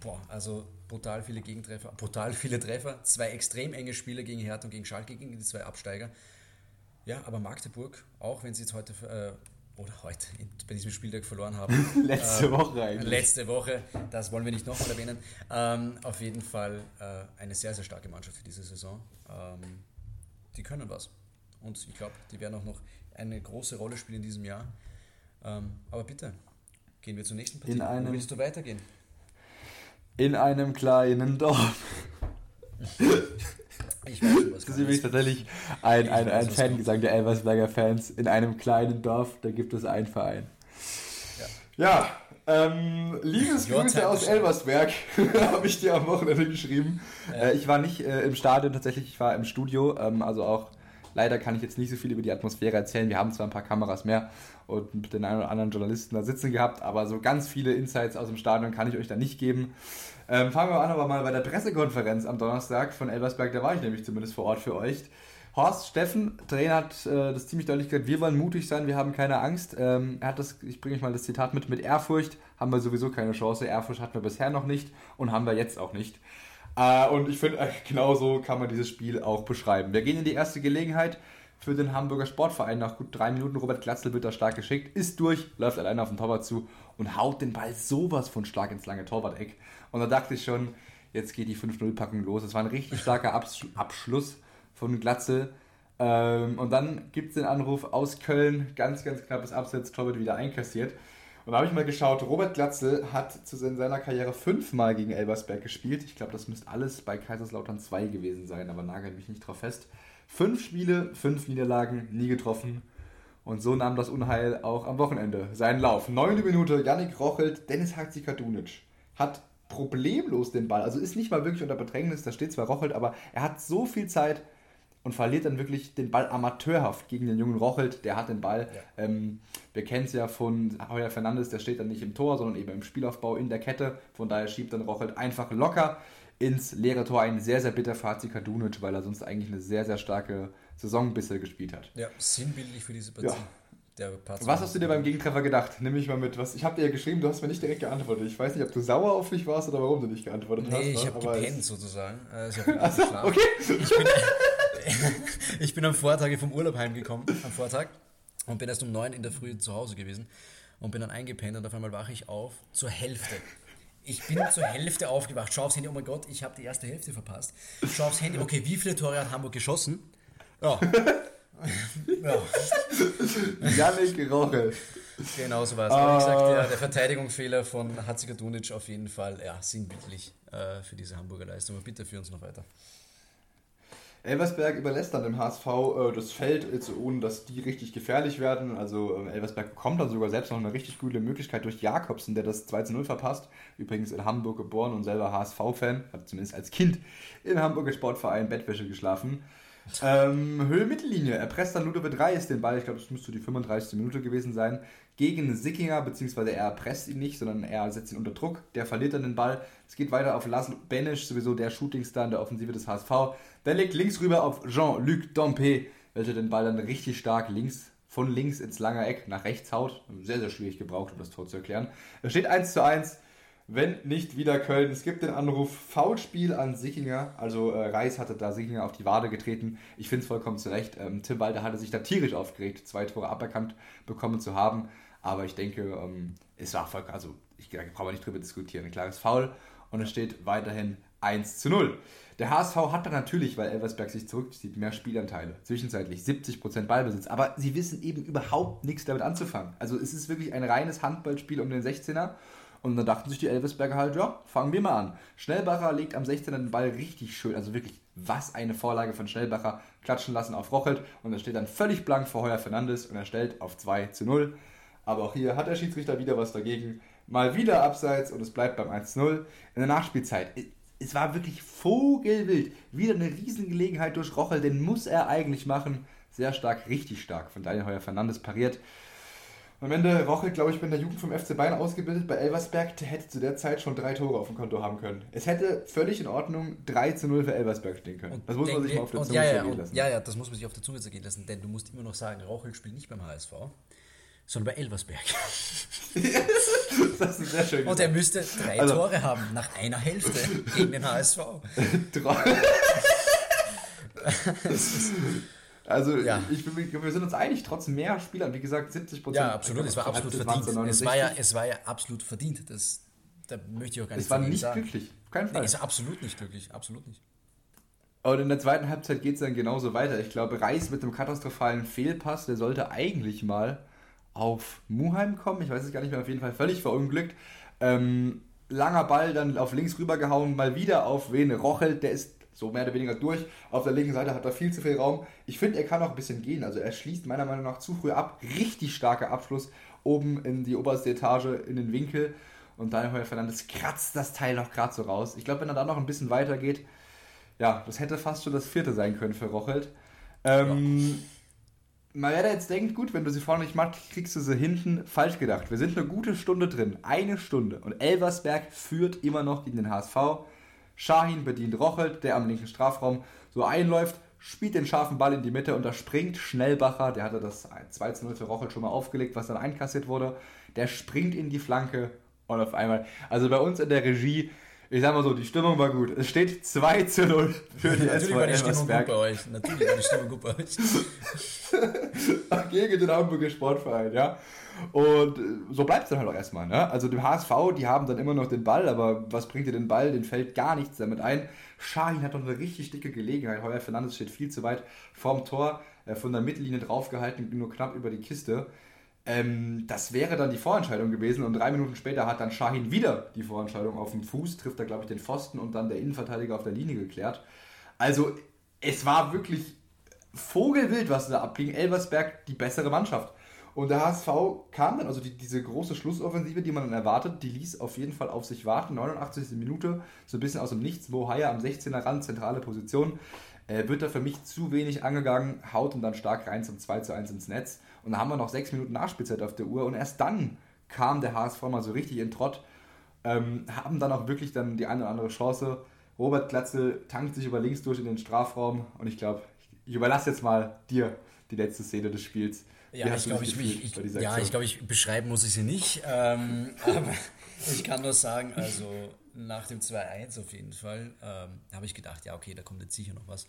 boah, also brutal viele Gegentreffer, brutal viele Treffer, zwei extrem enge Spiele gegen Hertha und gegen Schalke, gegen die zwei Absteiger. Ja, aber Magdeburg, auch wenn sie jetzt heute äh, oder heute bei diesem Spieltag verloren haben. <laughs> letzte ähm, Woche eigentlich. Letzte Woche, das wollen wir nicht nochmal erwähnen. Ähm, auf jeden Fall äh, eine sehr, sehr starke Mannschaft für diese Saison. Ähm, die können was. Und ich glaube, die werden auch noch eine große Rolle spielen in diesem Jahr. Ähm, aber bitte, gehen wir zur nächsten Partie. In einem, Wo willst du weitergehen? In einem kleinen Dorf. <laughs> Ich weiß schon, was Das ist übrigens tatsächlich ein, ein, ein Fangesang der Elversberger Fans. In einem kleinen Dorf, da gibt es einen Verein. Ja, ja ähm, liebes Grüße aus Elversberg, <laughs> habe ich dir am Wochenende geschrieben. Ja. Äh, ich war nicht äh, im Stadion tatsächlich, ich war im Studio. Ähm, also auch, leider kann ich jetzt nicht so viel über die Atmosphäre erzählen. Wir haben zwar ein paar Kameras mehr und mit den einen oder anderen Journalisten da sitzen gehabt, aber so ganz viele Insights aus dem Stadion kann ich euch da nicht geben. Ähm, fangen wir an aber mal bei der Pressekonferenz am Donnerstag von Elversberg, da war ich nämlich zumindest vor Ort für euch. Horst Steffen, Trainer, hat äh, das ziemlich deutlich gesagt, wir wollen mutig sein, wir haben keine Angst. Ähm, er hat das, ich bringe euch mal das Zitat mit, mit Ehrfurcht haben wir sowieso keine Chance. Ehrfurcht hatten wir bisher noch nicht und haben wir jetzt auch nicht. Äh, und ich finde, äh, genau so kann man dieses Spiel auch beschreiben. Wir gehen in die erste Gelegenheit für den Hamburger Sportverein. Nach gut drei Minuten Robert Glatzel wird da stark geschickt, ist durch, läuft alleine auf den Torwart zu und haut den Ball sowas von stark ins lange Torwart-Eck. Und da dachte ich schon, jetzt geht die 5-0-Packung los. Es war ein richtig starker Abs Abschluss von Glatze. Ähm, und dann gibt es den Anruf aus Köln, ganz, ganz knappes Absetz, Torwart wieder einkassiert. Und da habe ich mal geschaut, Robert Glatzel hat zu seiner Karriere fünfmal gegen Elversberg gespielt. Ich glaube, das müsste alles bei Kaiserslautern 2 gewesen sein, aber nagelt mich nicht drauf fest. Fünf Spiele, fünf Niederlagen, nie getroffen. Und so nahm das Unheil auch am Wochenende seinen Lauf. Neunte Minute, Yannick Rochelt, Dennis Hakzikadunic hat problemlos den Ball. Also ist nicht mal wirklich unter Bedrängnis, da steht zwar Rochelt, aber er hat so viel Zeit und verliert dann wirklich den Ball amateurhaft gegen den jungen Rochelt. Der hat den Ball. Ja. Ähm, wir kennen es ja von Heuer Fernandes, der steht dann nicht im Tor, sondern eben im Spielaufbau in der Kette. Von daher schiebt dann Rochelt einfach locker ins leere Tor ein. Sehr, sehr bitter für Hatzi Kadunic, weil er sonst eigentlich eine sehr, sehr starke Saison bisher gespielt hat. Ja, sinnbildlich für diese Partie. Ja. Was hast du dir beim Gegentreffer gedacht? Nimm mich mal mit. Was, ich habe dir ja geschrieben, du hast mir nicht direkt geantwortet. Ich weiß nicht, ob du sauer auf mich warst oder warum du nicht geantwortet nee, hast. Nee, ich habe gepennt sozusagen. Also ich, also, <laughs> okay. ich, bin, <laughs> ich bin am Vortag vom Urlaub heimgekommen, am Vortag, und bin erst um neun in der Früh zu Hause gewesen und bin dann eingepennt und auf einmal wache ich auf zur Hälfte. Ich bin zur Hälfte aufgewacht, schau aufs Handy, oh mein Gott, ich habe die erste Hälfte verpasst. Schau aufs Handy, okay, wie viele Tore hat Hamburg geschossen? Ja, ja. <laughs> Janik Roche. Genau so war es. Aber wie gesagt, ja, der Verteidigungsfehler von Hatziger Dunic auf jeden Fall ja, sinnbildlich äh, für diese Hamburger Leistung. Aber bitte führ uns noch weiter. Elversberg überlässt dann dem HSV äh, das Feld, jetzt, ohne dass die richtig gefährlich werden. Also äh, Elversberg bekommt dann sogar selbst noch eine richtig gute Möglichkeit durch Jakobsen, der das 2 0 verpasst. Übrigens in Hamburg geboren und selber HSV-Fan, hat zumindest als Kind in Hamburger Sportverein Bettwäsche geschlafen. Ähm, Höhe Mittellinie. Er presst dann Ludovic Reis den Ball, ich glaube, das müsste die 35. Minute gewesen sein, gegen Sickinger, beziehungsweise er presst ihn nicht, sondern er setzt ihn unter Druck. Der verliert dann den Ball. Es geht weiter auf Laszlo Benisch, sowieso der Shootingstar in der Offensive des HSV. Der legt links rüber auf Jean-Luc Dompe, welcher den Ball dann richtig stark links von links ins lange Eck nach rechts haut. Sehr, sehr schwierig gebraucht, um das Tor zu erklären. Es steht 1 zu 1 wenn nicht wieder Köln. Es gibt den Anruf Foulspiel an Sichinger. Also äh, Reis hatte da Sichinger auf die Wade getreten. Ich finde es vollkommen zurecht. Ähm, Tim Walter hatte sich da tierisch aufgeregt, zwei Tore aberkannt bekommen zu haben. Aber ich denke, ähm, es war voll, also ich brauche nicht drüber diskutieren, ein klares Foul und es steht weiterhin 1 zu 0. Der HSV hat dann natürlich, weil Elversberg sich zurückzieht, mehr Spielanteile. Zwischenzeitlich 70% Ballbesitz. Aber sie wissen eben überhaupt nichts damit anzufangen. Also es ist wirklich ein reines Handballspiel um den 16er. Und dann dachten sich die Elversberger halt, ja, fangen wir mal an. Schnellbacher legt am 16er den Ball richtig schön. Also wirklich, was eine Vorlage von Schnellbacher. Klatschen lassen auf Rochelt. Und er steht dann völlig blank vor Heuer Fernandes und er stellt auf 2 zu 0. Aber auch hier hat der Schiedsrichter wieder was dagegen. Mal wieder abseits und es bleibt beim 1-0. In der Nachspielzeit es war wirklich vogelwild. Wieder eine Riesengelegenheit durch Rochel, den muss er eigentlich machen. Sehr stark, richtig stark von Daniel Heuer Fernandes pariert. Am Ende, Rochel, glaube ich, bin der Jugend vom FC Bayern ausgebildet bei Elversberg, der hätte zu der Zeit schon drei Tore auf dem Konto haben können. Es hätte völlig in Ordnung 3 zu 0 für Elversberg stehen können. das muss man sich mal auf der Zunge ja, ja, zergehen lassen. Ja, ja, das muss man sich auf der Zunge zergehen lassen, denn du musst immer noch sagen, Rochel spielt nicht beim HSV, sondern bei Elversberg. <laughs> das ist sehr schön. Und er müsste drei also, Tore haben nach einer Hälfte gegen den HSV. <laughs> <laughs> also ja. ich, wir sind uns einig, trotz mehr Spielern, wie gesagt, 70 Prozent. Ja, absolut, es war absolut verdient. Es war, ja, es war ja absolut verdient. Das, da möchte ich auch gar nicht Es war nicht sagen. glücklich, auf keinen Fall. Nee, es war absolut nicht glücklich, absolut nicht. Und in der zweiten Halbzeit geht es dann genauso weiter. Ich glaube, Reis mit einem katastrophalen Fehlpass, der sollte eigentlich mal auf Muheim kommen. Ich weiß es gar nicht mehr, auf jeden Fall völlig verunglückt. Ähm, langer Ball, dann auf links rübergehauen, mal wieder auf Vene Rochel, der ist so mehr oder weniger durch. Auf der linken Seite hat er viel zu viel Raum. Ich finde, er kann auch ein bisschen gehen. Also er schließt meiner Meinung nach zu früh ab. Richtig starker Abschluss oben in die oberste Etage in den Winkel. Und Daniel Heuer Fernandes kratzt das Teil noch gerade so raus. Ich glaube, wenn er da noch ein bisschen weiter geht, ja, das hätte fast schon das vierte sein können für Rochelt. Ähm, ja man werde jetzt denkt, gut, wenn du sie vorne nicht machst, kriegst du sie hinten falsch gedacht. Wir sind eine gute Stunde drin, eine Stunde. Und Elversberg führt immer noch gegen den HSV. Shahin bedient Rochelt, der am linken Strafraum so einläuft, spielt den scharfen Ball in die Mitte und da springt Schnellbacher, der hatte das 2 0 für Rochelt schon mal aufgelegt, was dann einkassiert wurde. Der springt in die Flanke und auf einmal, also bei uns in der Regie, ich sag mal so, die Stimmung war gut. Es steht 2 zu 0 für die SV Elversberg. Natürlich war die Stimmung gut bei euch. <laughs> Gegen den Hamburger Sportverein, ja. Und äh, so bleibt es dann halt auch erstmal. Ne? Also dem HSV, die haben dann immer noch den Ball, aber was bringt dir den Ball? Den fällt gar nichts damit ein. Schahin hat doch eine richtig dicke Gelegenheit. Heuer Fernandes steht viel zu weit vorm Tor, von der Mittellinie draufgehalten, nur knapp über die Kiste. Ähm, das wäre dann die Vorentscheidung gewesen und drei Minuten später hat dann Shahin wieder die Vorentscheidung auf dem Fuß, trifft da glaube ich den Pfosten und dann der Innenverteidiger auf der Linie geklärt. Also es war wirklich vogelwild, was da abging. Elversberg die bessere Mannschaft. Und der HSV kam dann, also die, diese große Schlussoffensive, die man dann erwartet, die ließ auf jeden Fall auf sich warten. 89. Minute, so ein bisschen aus dem Nichts. Mo Haya am 16er Rand, zentrale Position. Äh, wird da für mich zu wenig angegangen, haut und dann stark rein zum 2 zu 1 ins Netz. Und da haben wir noch sechs Minuten Nachspielzeit auf der Uhr und erst dann kam der HSV mal so richtig in Trott. Ähm, haben dann auch wirklich dann die eine oder andere Chance. Robert Glatzel tankt sich über links durch in den Strafraum und ich glaube, ich überlasse jetzt mal dir die letzte Szene des Spiels. Ja, ich glaube, ich, ich, ich, ja, ich, glaub, ich beschreiben muss ich sie nicht. Ähm, <laughs> aber ich kann nur sagen, also nach dem 2-1 auf jeden Fall ähm, habe ich gedacht, ja, okay, da kommt jetzt sicher noch was.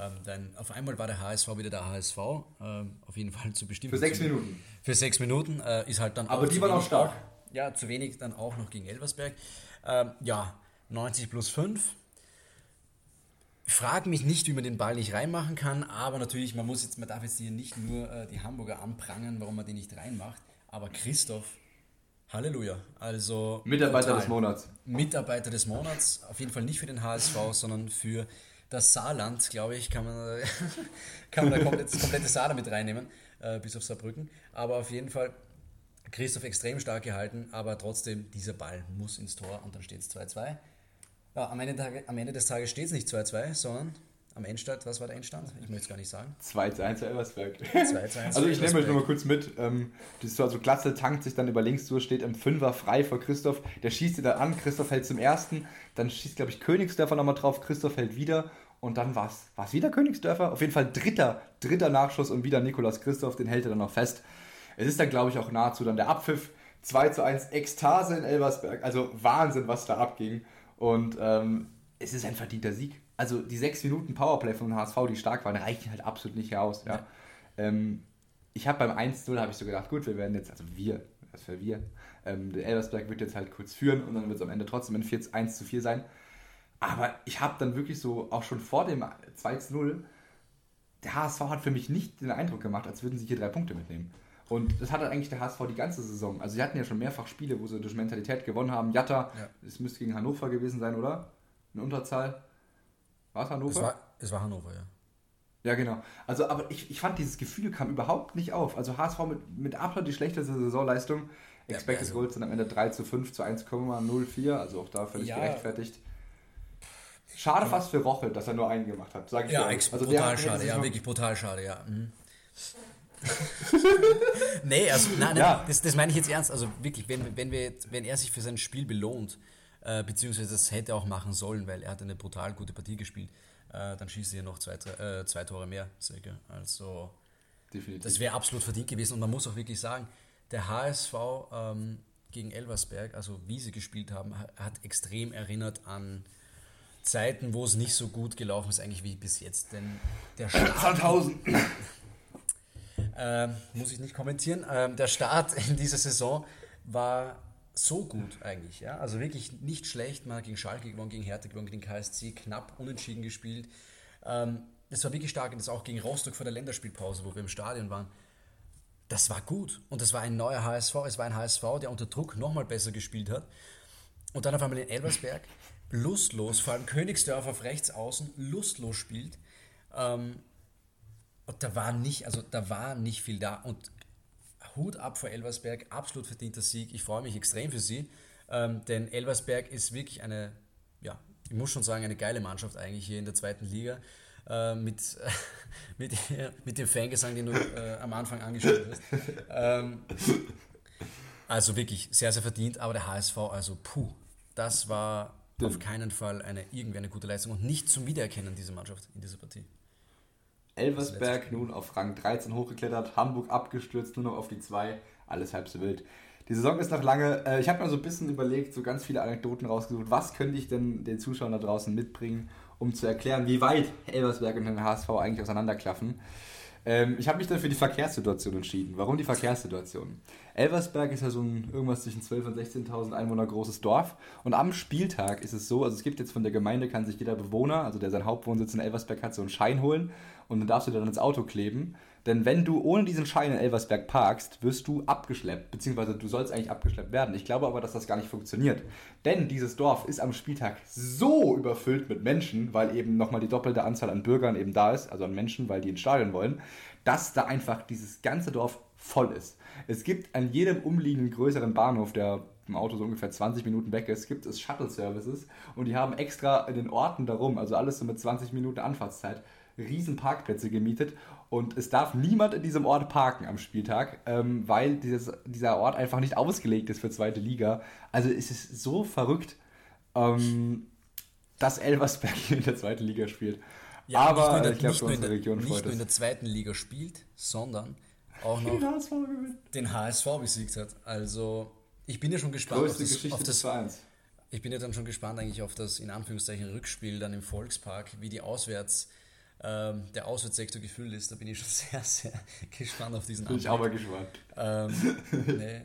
Ähm, dann auf einmal war der HSV wieder der HSV, ähm, auf jeden Fall zu bestimmen. Für sechs Minuten. Für sechs Minuten äh, ist halt dann Aber die waren auch stark. Auch, ja, zu wenig dann auch noch gegen Elversberg. Ähm, ja, 90 plus 5. Ich frage mich nicht, wie man den Ball nicht reinmachen kann, aber natürlich, man muss jetzt, man darf jetzt hier nicht nur äh, die Hamburger anprangern, warum man den nicht reinmacht. Aber Christoph, Halleluja. Also Mitarbeiter total. des Monats. Mitarbeiter des Monats, auf jeden Fall nicht für den HSV, sondern für das Saarland, glaube ich, kann man, <laughs> kann man da komplett, das komplette Saarland mit reinnehmen, äh, bis auf Saarbrücken. Aber auf jeden Fall Christoph extrem stark gehalten, aber trotzdem, dieser Ball muss ins Tor und dann steht es 2-2. Ja, am, Ende, am Ende des Tages steht es nicht 2-2, sondern am Endstand, was war der Endstand? Ich möchte es gar nicht sagen. 2 zu 1 Elversberg. 2 zu 1 also ich nehme euch nochmal kurz mit. Ähm, das ist so, also Glatzel tankt sich dann über links durch, steht im Fünfer frei vor Christoph. Der schießt ihn dann an, Christoph hält zum ersten. Dann schießt, glaube ich, Königsdörfer nochmal drauf, Christoph hält wieder. Und dann war es wieder Königsdörfer. Auf jeden Fall dritter, dritter Nachschuss und wieder Nikolas Christoph, den hält er dann noch fest. Es ist dann, glaube ich, auch nahezu dann der Abpfiff. 2 zu 1 Ekstase in Elversberg. Also Wahnsinn, was da abging. Und ähm, es ist ein verdienter Sieg also die sechs Minuten Powerplay von HSV, die stark waren, reichen halt absolut nicht aus. Ja. Ähm, ich habe beim 1-0 habe ich so gedacht, gut, wir werden jetzt, also wir, was für wir, ähm, der Elversberg wird jetzt halt kurz führen und dann wird es am Ende trotzdem ein 4, 1 zu 4 sein. Aber ich habe dann wirklich so, auch schon vor dem 2 zu 0, der HSV hat für mich nicht den Eindruck gemacht, als würden sie hier drei Punkte mitnehmen. Und das hatte eigentlich der HSV die ganze Saison. Also sie hatten ja schon mehrfach Spiele, wo sie durch Mentalität gewonnen haben. Jatta, es ja. müsste gegen Hannover gewesen sein, oder? Eine Unterzahl. War es Hannover? Es war, es war Hannover, ja. Ja, genau. Also, aber ich, ich fand, dieses Gefühl kam überhaupt nicht auf. Also HSV mit, mit absolut die schlechteste Saisonleistung. Expected also, Goals sind am Ende 3 zu 5 zu 1,04, also auch da völlig ja. gerechtfertigt. Schade ja. fast für Rochel, dass er nur einen gemacht hat, sage ich Ja, also brutal schade, ja, wirklich brutal schade, ja. Mhm. <laughs> nee, also nein, nein ja. das, das meine ich jetzt ernst. Also wirklich, wenn, wenn, wir, wenn er sich für sein Spiel belohnt, äh, beziehungsweise das hätte er auch machen sollen, weil er hat eine brutal gute Partie gespielt, äh, dann schießt er noch zwei, äh, zwei Tore mehr. Sicher. Also Definitiv. das wäre absolut verdient gewesen. Und man muss auch wirklich sagen, der HSV ähm, gegen Elversberg, also wie sie gespielt haben, hat extrem erinnert an Zeiten, wo es nicht so gut gelaufen ist, eigentlich wie bis jetzt. Denn der Start. <clears throat> äh, muss ich nicht kommentieren. Äh, der Start in dieser Saison war so gut eigentlich. Ja? Also wirklich nicht schlecht. Man hat gegen Schalke gewonnen, gegen Hertha gewonnen, gegen KSC knapp unentschieden gespielt. Ähm, das war wirklich stark und das auch gegen Rostock vor der Länderspielpause, wo wir im Stadion waren. Das war gut und das war ein neuer HSV. Es war ein HSV, der unter Druck nochmal besser gespielt hat. Und dann auf einmal in Elversberg lustlos, vor allem Königsdorf auf rechts außen, lustlos spielt. Ähm, und da war nicht, also da war nicht viel da. Und Hut ab vor Elversberg, absolut verdienter Sieg. Ich freue mich extrem für sie, ähm, denn Elversberg ist wirklich eine, ja, ich muss schon sagen, eine geile Mannschaft eigentlich hier in der zweiten Liga. Äh, mit, äh, <laughs> mit, <laughs> mit dem Fangesang, den du äh, am Anfang angeschaut hast. Ähm, also wirklich sehr, sehr verdient, aber der HSV, also puh, das war auf keinen Fall eine irgendwie eine gute Leistung und nicht zum Wiedererkennen dieser Mannschaft in dieser Partie. Elversberg nun auf Rang 13 hochgeklettert, Hamburg abgestürzt, nur noch auf die 2, alles halb so wild. Die Saison ist noch lange. Äh, ich habe mir so ein bisschen überlegt, so ganz viele Anekdoten rausgesucht. Was könnte ich denn den Zuschauern da draußen mitbringen, um zu erklären, wie weit Elversberg und der HSV eigentlich auseinanderklaffen? Ähm, ich habe mich dann für die Verkehrssituation entschieden. Warum die Verkehrssituation? Elversberg ist ja so ein irgendwas zwischen 12.000 und 16.000 Einwohner großes Dorf. Und am Spieltag ist es so, also es gibt jetzt von der Gemeinde, kann sich jeder Bewohner, also der seinen Hauptwohnsitz in Elversberg hat, so einen Schein holen und dann darfst du dir dann ins Auto kleben. Denn wenn du ohne diesen Schein in Elversberg parkst, wirst du abgeschleppt, beziehungsweise du sollst eigentlich abgeschleppt werden. Ich glaube aber, dass das gar nicht funktioniert. Denn dieses Dorf ist am Spieltag so überfüllt mit Menschen, weil eben nochmal die doppelte Anzahl an Bürgern eben da ist, also an Menschen, weil die ins Stadion wollen, dass da einfach dieses ganze Dorf voll ist. Es gibt an jedem umliegenden größeren Bahnhof, der im Auto so ungefähr 20 Minuten weg ist, gibt es Shuttle-Services und die haben extra in den Orten darum, also alles so mit 20 Minuten Anfahrtszeit, riesen Parkplätze gemietet und es darf niemand in diesem Ort parken am Spieltag, ähm, weil dieses, dieser Ort einfach nicht ausgelegt ist für zweite Liga. Also es ist so verrückt, ähm, dass Elversberg hier <laughs> in der zweiten Liga spielt. Ja, Aber der, ich glaube, für unsere Region Nicht nur in der zweiten Liga spielt, sondern auch noch den HSV, den HSV besiegt hat. Also ich bin ja schon gespannt Größte auf das, Geschichte auf das Vereins. Ich bin ja dann schon gespannt eigentlich auf das in Anführungszeichen Rückspiel dann im Volkspark, wie die Auswärts ähm, der Auswärtssektor gefüllt ist. Da bin ich schon <laughs> sehr, sehr gespannt auf diesen Bin ich auch mal gespannt. Ähm, <laughs> nee.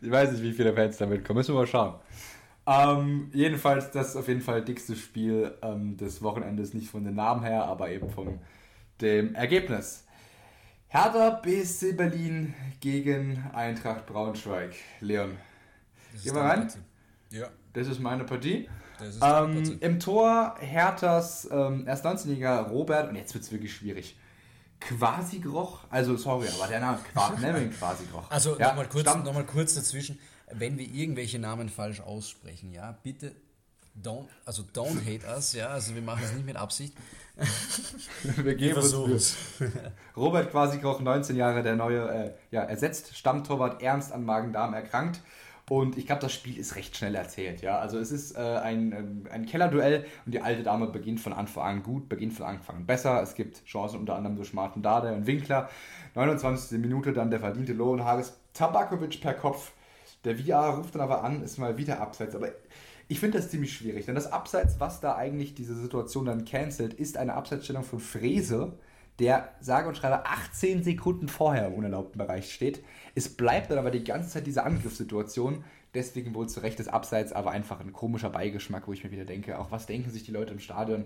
ich weiß nicht, wie viele Fans damit kommen. Müssen wir mal schauen. Ähm, jedenfalls, das ist auf jeden Fall das dickste Spiel ähm, des Wochenendes. Nicht von den Namen her, aber eben von dem Ergebnis. Hertha BSC Berlin gegen Eintracht Braunschweig. Leon, gehen wir rein? Ja. Das ist meine Partie. Ähm, Im Tor Herthas ähm, erst 19-jähriger Robert, und jetzt wird es wirklich schwierig. Quasi Groch, also sorry, aber der Name Quasi, <laughs> nennen Quasi Groch. Also ja, nochmal kurz, noch kurz dazwischen, wenn wir irgendwelche Namen falsch aussprechen, ja, bitte don't, also don't hate us, ja, also wir machen es nicht mit Absicht. <laughs> wir geben uns <laughs> Robert Quasi Groch, 19 Jahre, der neue, äh, ja, ersetzt Stammtorwart ernst an Magen-Darm erkrankt. Und ich glaube, das Spiel ist recht schnell erzählt. Ja? Also es ist äh, ein, ähm, ein Kellerduell und die alte Dame beginnt von Anfang an gut, beginnt von Anfang an besser. Es gibt Chancen unter anderem durch Martin Dade und Winkler. 29. Minute dann der verdiente Lohn Haris Tabakovic per Kopf. Der VR ruft dann aber an, ist mal wieder abseits. Aber ich finde das ziemlich schwierig, denn das Abseits, was da eigentlich diese Situation dann cancelt, ist eine Abseitsstellung von Frese, der sage und schreibe 18 Sekunden vorher im unerlaubten Bereich steht. Es bleibt dann aber die ganze Zeit diese Angriffssituation. Deswegen wohl zu Recht des Abseits, aber einfach ein komischer Beigeschmack, wo ich mir wieder denke, auch was denken sich die Leute im Stadion?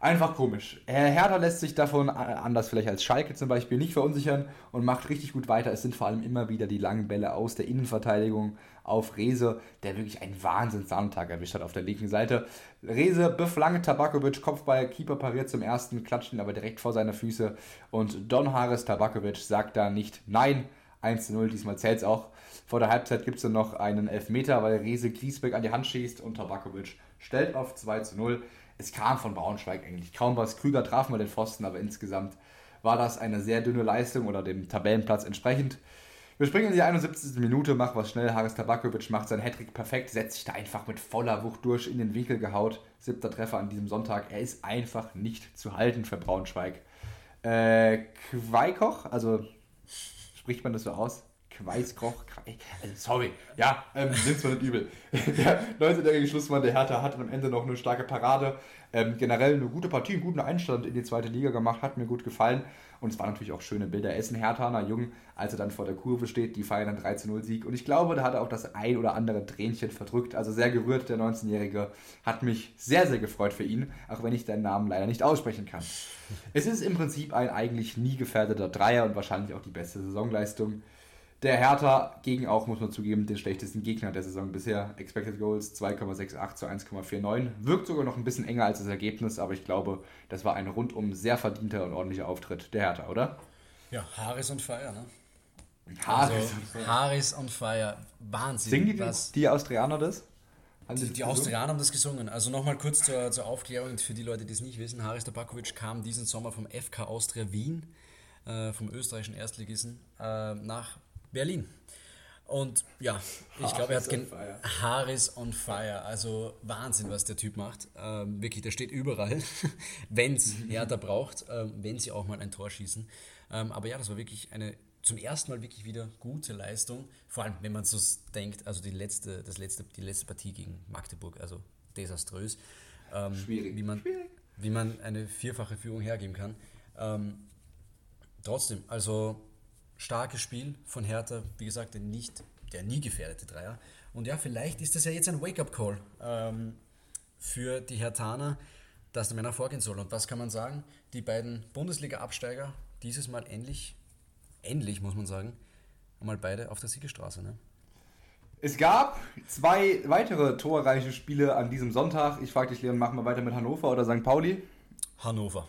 Einfach komisch. Herr Hertha lässt sich davon, anders vielleicht als Schalke zum Beispiel, nicht verunsichern und macht richtig gut weiter. Es sind vor allem immer wieder die langen Bälle aus der Innenverteidigung auf Rese, der wirklich einen Wahnsinns-Sandtag erwischt hat auf der linken Seite. Rese beflankt Tabakovic, Kopfball, Keeper pariert zum ersten, klatscht ihn aber direkt vor seine Füße und Don Haris Tabakovic sagt da nicht nein. 1 0, diesmal zählt es auch. Vor der Halbzeit gibt es dann noch einen Elfmeter, weil Rese Griesbeck an die Hand schießt und Tabakovic stellt auf 2 zu 0 es kam von Braunschweig eigentlich kaum was. Krüger traf mal den Pfosten, aber insgesamt war das eine sehr dünne Leistung oder dem Tabellenplatz entsprechend. Wir springen in die 71. Minute, machen was schnell. Haris Tabakovic macht seinen Hattrick perfekt, setzt sich da einfach mit voller Wucht durch, in den Winkel gehaut. Siebter Treffer an diesem Sonntag. Er ist einfach nicht zu halten für Braunschweig. Äh, Quaikoch, also spricht man das so aus? Quaiskroch, also sorry, ja, ähm, nimm's mal nicht übel. <laughs> Der 19-jährige Schlussmann der Hertha hat am Ende noch eine starke Parade. Ähm, generell eine gute Partie, einen guten Einstand in die zweite Liga gemacht, hat mir gut gefallen. Und es waren natürlich auch schöne Bilder. Essen Herthaner Jung, als er dann vor der Kurve steht, die feiern dann 13-0-Sieg. Und ich glaube, da hat er auch das ein oder andere Tränchen verdrückt. Also sehr gerührt, der 19-Jährige. Hat mich sehr, sehr gefreut für ihn, auch wenn ich seinen Namen leider nicht aussprechen kann. Es ist im Prinzip ein eigentlich nie gefährdeter Dreier und wahrscheinlich auch die beste Saisonleistung. Der Hertha gegen auch, muss man zugeben, den schlechtesten Gegner der Saison bisher. Expected Goals 2,68 zu 1,49. Wirkt sogar noch ein bisschen enger als das Ergebnis, aber ich glaube, das war ein rundum sehr verdienter und ordentlicher Auftritt der Hertha, oder? Ja, Harris on fire, ne? Harris, also, on fire. Harris on fire. Wahnsinn. Singen die, was, die Austrianer das? Die, die Austrianer haben das gesungen. Also nochmal kurz zur, zur Aufklärung für die Leute, die es nicht wissen. Haris Tabakovic kam diesen Sommer vom FK Austria Wien, äh, vom österreichischen Erstligisten, äh, nach Berlin. Und ja, ich glaube, er hat gen Haris on fire. Also Wahnsinn, was der Typ macht. Ähm, wirklich, der steht überall, wenn es Hertha braucht, ähm, wenn sie auch mal ein Tor schießen. Ähm, aber ja, das war wirklich eine zum ersten Mal wirklich wieder gute Leistung. Vor allem, wenn man so denkt, also die letzte, das letzte, die letzte Partie gegen Magdeburg, also desaströs. Ähm, Schwierig. Wie man, Schwierig. Wie man eine vierfache Führung hergeben kann. Ähm, trotzdem, also starkes Spiel von Hertha, wie gesagt, der nicht, der nie gefährdete Dreier. Und ja, vielleicht ist das ja jetzt ein Wake-up-Call ähm, für die Hertaner, dass der Männer vorgehen soll. Und was kann man sagen? Die beiden Bundesliga-Absteiger dieses Mal endlich, endlich muss man sagen, einmal beide auf der Siegerstraße. Ne? Es gab zwei weitere torreiche Spiele an diesem Sonntag. Ich frage dich, Leon, machen wir weiter mit Hannover oder St. Pauli? Hannover.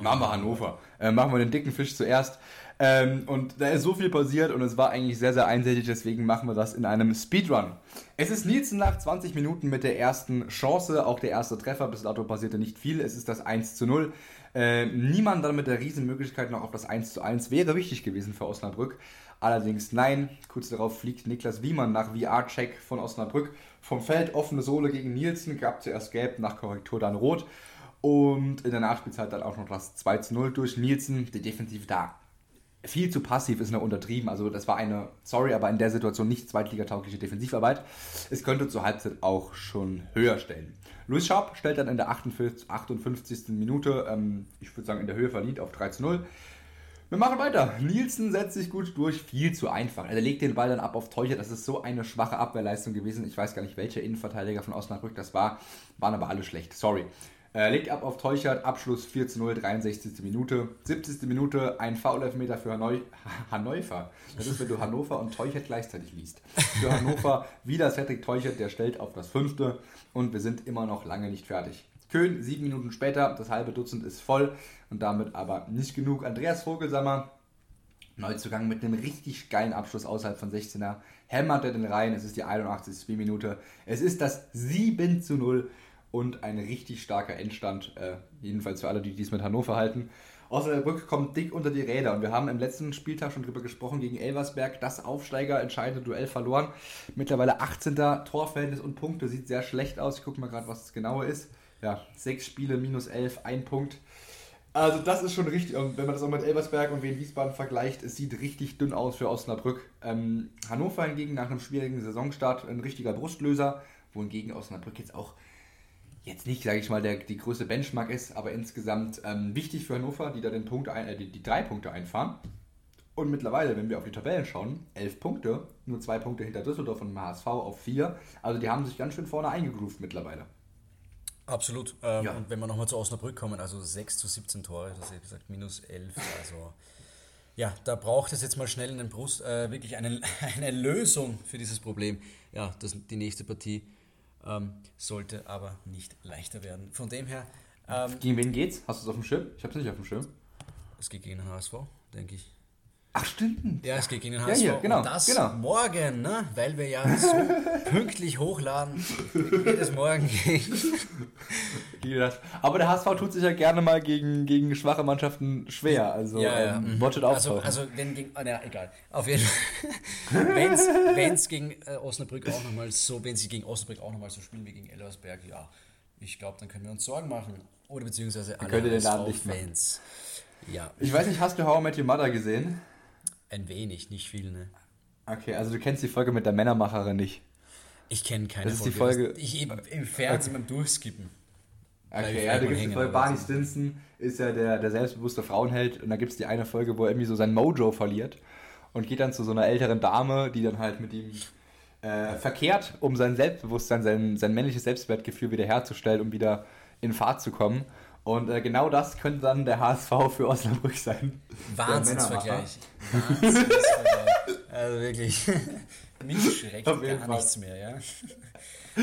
Machen wir Hannover. Äh, machen wir den dicken Fisch zuerst. Ähm, und da ist so viel passiert und es war eigentlich sehr, sehr einseitig, deswegen machen wir das in einem Speedrun. Es ist Nielsen nach 20 Minuten mit der ersten Chance, auch der erste Treffer, bis dato passierte nicht viel, es ist das 1 zu 0. Äh, niemand dann mit der Riesenmöglichkeit noch auf das 1 zu 1 wäre wichtig gewesen für Osnabrück. Allerdings nein, kurz darauf fliegt Niklas Wiemann nach VR-Check von Osnabrück vom Feld, offene Sohle gegen Nielsen, gab zuerst gelb, nach Korrektur dann rot. Und in der Nachspielzeit dann auch noch das 2 zu 0 durch Nielsen, der defensiv da viel zu passiv ist nur untertrieben. Also das war eine, sorry, aber in der Situation nicht zweitligataugliche Defensivarbeit. Es könnte zur Halbzeit auch schon höher stellen. Luis Schaub stellt dann in der 58, 58. Minute, ähm, ich würde sagen in der Höhe verdient, auf 3 zu 0. Wir machen weiter. Nielsen setzt sich gut durch, viel zu einfach. Er legt den Ball dann ab auf Teucher. Das ist so eine schwache Abwehrleistung gewesen. Ich weiß gar nicht, welcher Innenverteidiger von Osnabrück das war. Waren aber alle schlecht. Sorry. Äh, legt ab auf Teuchert, Abschluss 4 zu 0, 63. Minute. 70. Minute, ein Foul-Elfmeter für Hanoi <laughs> Hannover. Das ist, wenn du Hannover und Teuchert gleichzeitig liest. Für Hannover wieder Cedric Teuchert, der stellt auf das fünfte und wir sind immer noch lange nicht fertig. Köln, sieben Minuten später, das halbe Dutzend ist voll und damit aber nicht genug. Andreas Vogelsammer, Neuzugang mit einem richtig geilen Abschluss außerhalb von 16er, hämmert er den rein, es ist die 81. Minute, es ist das 7 zu 0 und ein richtig starker Endstand, äh, jedenfalls für alle, die dies mit Hannover halten. Osnabrück kommt dick unter die Räder und wir haben im letzten Spieltag schon drüber gesprochen, gegen Elversberg das Aufsteiger entscheidende Duell verloren. Mittlerweile 18. Torverhältnis und Punkte, sieht sehr schlecht aus. Ich gucke mal gerade, was das genaue ist. Ja, sechs Spiele, minus elf, ein Punkt. Also das ist schon richtig, und wenn man das auch mit Elversberg und Wien Wiesbaden vergleicht, es sieht richtig dünn aus für Osnabrück. Ähm, Hannover hingegen nach einem schwierigen Saisonstart ein richtiger Brustlöser, wohingegen Osnabrück jetzt auch jetzt nicht, sage ich mal, der, die größte Benchmark ist, aber insgesamt ähm, wichtig für Hannover, die da den Punkt ein, äh, die, die drei Punkte einfahren. Und mittlerweile, wenn wir auf die Tabellen schauen, elf Punkte, nur zwei Punkte hinter Düsseldorf und HSV auf vier. Also die haben sich ganz schön vorne eingegroovt mittlerweile. Absolut. Ähm, ja. Und wenn wir nochmal zu Osnabrück kommen, also 6 zu 17 Tore, das habe gesagt, minus 11. Also ja, da braucht es jetzt mal schnell einen Brust, äh, wirklich eine, <laughs> eine Lösung für dieses Problem. Ja, das, die nächste Partie ähm, sollte aber nicht leichter werden. Von dem her. Ähm, gegen wen geht's? Hast du es auf dem Schirm? Ich habe es nicht auf dem Schirm. Es geht gegen den HSV, denke ich. Ach, stimmt. Ja, es geht gegen den HSV. Ja, hier, genau, und das genau. morgen, ne? weil wir ja so <laughs> pünktlich hochladen, geht es morgen gegen. <laughs> Aber der HSV tut sich ja gerne mal gegen, gegen schwache Mannschaften schwer. Also, ja, ja. Ähm, watch also, also, wenn gegen. Oh, na, egal. Auf jeden Fall. <laughs> wenn es gegen äh, Osnabrück auch nochmal so, wenn sie gegen Osnabrück auch nochmal so spielen wie gegen Elversberg, ja, ich glaube, dann können wir uns Sorgen machen. Oder beziehungsweise alle HSV-Fans. Ja. Ich weiß nicht, hast du How I Met Your Mother gesehen? Ein wenig, nicht viel, ne? Okay, also du kennst die Folge mit der Männermacherin nicht. Ich kenne keine das ist Die Folge ich eben im Fernsehen okay. beim Durchskippen. Okay, ja, da gibt es die Folge, Barney Stinson ist ja der, der selbstbewusste Frauenheld und da gibt es die eine Folge, wo er irgendwie so sein Mojo verliert und geht dann zu so einer älteren Dame, die dann halt mit ihm äh, verkehrt, um sein Selbstbewusstsein, sein, sein männliches Selbstwertgefühl wiederherzustellen, um wieder in Fahrt zu kommen. Und äh, genau das könnte dann der HSV für Osnabrück sein. Wahnsinnsvergleich. Wahnsinnsvergleich. also wirklich. <laughs> Mich schreckt gar Fall. nichts mehr, ja. <laughs>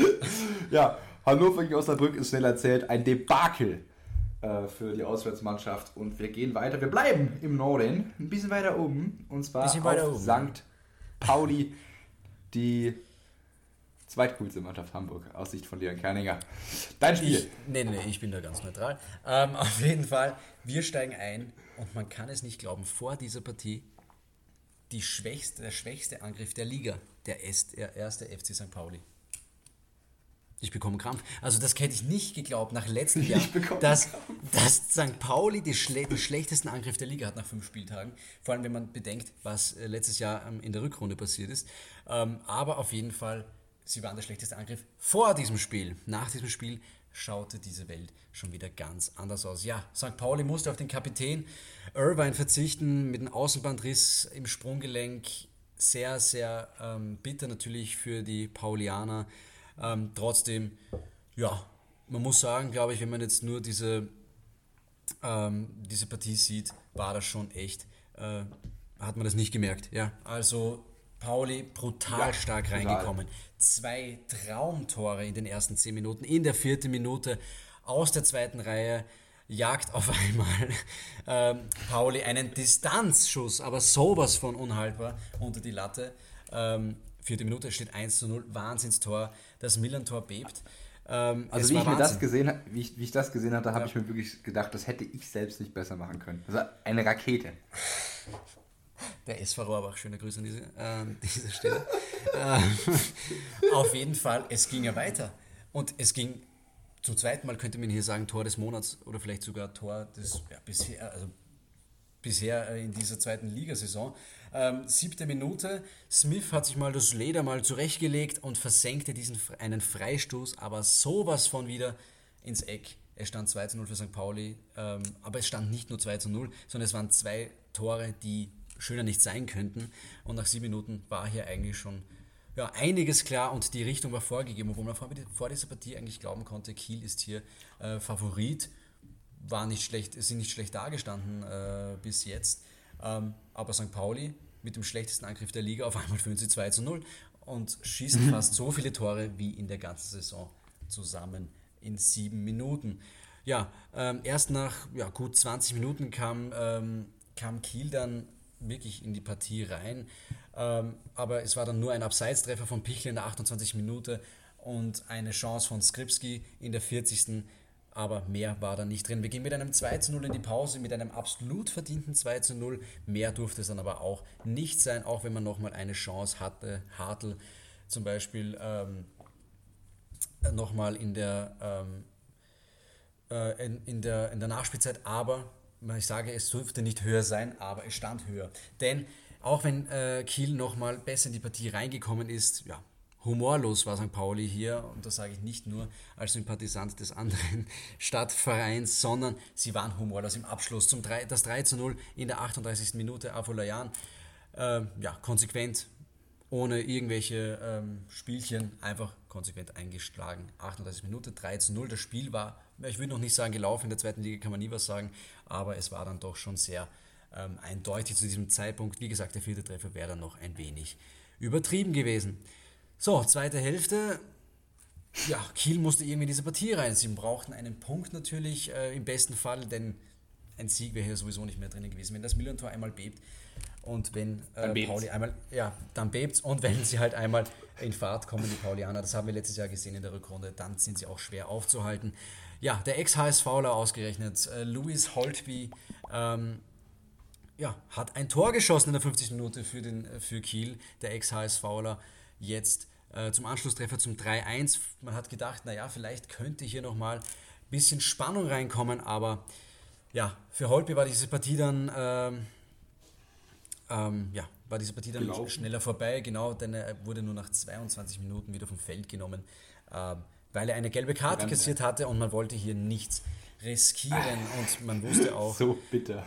ja, Hannover gegen Osnabrück ist schnell erzählt ein Debakel äh, für die Auswärtsmannschaft. Und wir gehen weiter. Wir bleiben im Norden, ein bisschen weiter oben. Und zwar auf St. Pauli, die zweitcoolste Mannschaft Hamburg, aus Sicht von Leon Kerninger. Dein Spiel. Ich, nee, nee, ich bin da ganz neutral. Ähm, <laughs> auf jeden Fall, wir steigen ein und man kann es nicht glauben, vor dieser Partie die schwächste, der schwächste Angriff der Liga, der erste FC St. Pauli. Ich bekomme Krampf. Also das hätte ich nicht geglaubt nach letztem Jahr, dass, dass St. Pauli die schle den schlechtesten Angriff der Liga hat nach fünf Spieltagen. Vor allem, wenn man bedenkt, was äh, letztes Jahr ähm, in der Rückrunde passiert ist. Ähm, aber auf jeden Fall sie waren der schlechteste Angriff vor diesem Spiel. Nach diesem Spiel schaute diese Welt schon wieder ganz anders aus. Ja, St. Pauli musste auf den Kapitän Irvine verzichten mit einem Außenbandriss im Sprunggelenk. Sehr, sehr ähm, bitter natürlich für die Paulianer. Ähm, trotzdem, ja, man muss sagen, glaube ich, wenn man jetzt nur diese, ähm, diese Partie sieht, war das schon echt, äh, hat man das nicht gemerkt. Ja, also Pauli brutal ja, stark brutal. reingekommen. Zwei Traumtore in den ersten zehn Minuten. In der vierten Minute aus der zweiten Reihe jagt auf <laughs> einmal ähm, Pauli einen Distanzschuss, aber sowas von unhaltbar unter die Latte. Ähm, vierte Minute steht 1 zu 0, Wahnsinnstor. Das Millantor bebt. Ähm, also wie ich, mir das gesehen, wie, ich, wie ich das gesehen habe, da habe ja. ich mir wirklich gedacht, das hätte ich selbst nicht besser machen können. Also eine Rakete. Der SV Rohrbach, schöne Grüße an diese, <laughs> äh, dieser Stelle. äh, auf jeden Fall, es ging ja weiter. Und es ging zum zweiten Mal, könnte man hier sagen, Tor des Monats oder vielleicht sogar Tor des ja, bisher, also bisher in dieser zweiten Ligasaison. Ähm, siebte Minute, Smith hat sich mal das Leder mal zurechtgelegt und versenkte diesen einen Freistoß, aber sowas von wieder ins Eck. Es stand 2 zu 0 für St. Pauli, ähm, aber es stand nicht nur 2 zu 0, sondern es waren zwei Tore, die schöner nicht sein könnten. Und nach sieben Minuten war hier eigentlich schon ja, einiges klar und die Richtung war vorgegeben, obwohl man vor, vor dieser Partie eigentlich glauben konnte, Kiel ist hier äh, Favorit. War nicht schlecht, sind nicht schlecht dargestanden äh, bis jetzt. Ähm, aber St. Pauli mit dem schlechtesten Angriff der Liga, auf einmal führen sie 2 zu 0 und schießen <laughs> fast so viele Tore wie in der ganzen Saison zusammen in sieben Minuten. Ja, ähm, erst nach ja, gut 20 Minuten kam, ähm, kam Kiel dann wirklich in die Partie rein. Ähm, aber es war dann nur ein Abseitstreffer von Pichel in der 28. Minute und eine Chance von Skripski in der 40. Aber mehr war da nicht drin. Wir gehen mit einem 2 zu 0 in die Pause, mit einem absolut verdienten 2 zu 0. Mehr durfte es dann aber auch nicht sein, auch wenn man nochmal eine Chance hatte. Hartl zum Beispiel ähm, nochmal in der, ähm, äh, in, in, der, in der Nachspielzeit. Aber ich sage, es dürfte nicht höher sein, aber es stand höher. Denn auch wenn äh, Kiel nochmal besser in die Partie reingekommen ist, ja, humorlos war St. Pauli hier, und das sage ich nicht nur als Sympathisant des anderen <laughs> Stadtvereins, sondern sie waren humorlos im Abschluss. Zum 3, das 3 zu 0 in der 38. Minute Afolayan, äh, ja, konsequent, ohne irgendwelche ähm, Spielchen, einfach konsequent eingeschlagen. 38 Minute, 3 zu 0. Das Spiel war, ich will noch nicht sagen gelaufen, in der zweiten Liga kann man nie was sagen, aber es war dann doch schon sehr ähm, eindeutig zu diesem Zeitpunkt. Wie gesagt, der vierte Treffer wäre dann noch ein wenig übertrieben gewesen. So, zweite Hälfte. Ja, Kiel musste irgendwie diese Partie rein. Sie brauchten einen Punkt natürlich äh, im besten Fall, denn ein Sieg wäre hier sowieso nicht mehr drin gewesen. Wenn das Milan-Tor einmal bebt und wenn äh, Pauli einmal, ja, dann bebt und wenn sie halt einmal in Fahrt kommen, die Paulianer, das haben wir letztes Jahr gesehen in der Rückrunde, dann sind sie auch schwer aufzuhalten. Ja, der Ex-HSVler ausgerechnet, äh, Louis Holtby, ähm, ja, hat ein Tor geschossen in der 50. Minute für, den, für Kiel, der Ex-HSVler jetzt äh, zum Anschlusstreffer zum 3-1. Man hat gedacht, naja, vielleicht könnte hier nochmal ein bisschen Spannung reinkommen, aber ja, für Holpi war diese Partie dann, ähm, ähm, ja, war diese Partie dann Gelaufen. schneller vorbei, genau, denn er wurde nur nach 22 Minuten wieder vom Feld genommen, äh, weil er eine gelbe Karte kassiert hatte und man wollte hier nichts riskieren und man wusste auch. So bitter.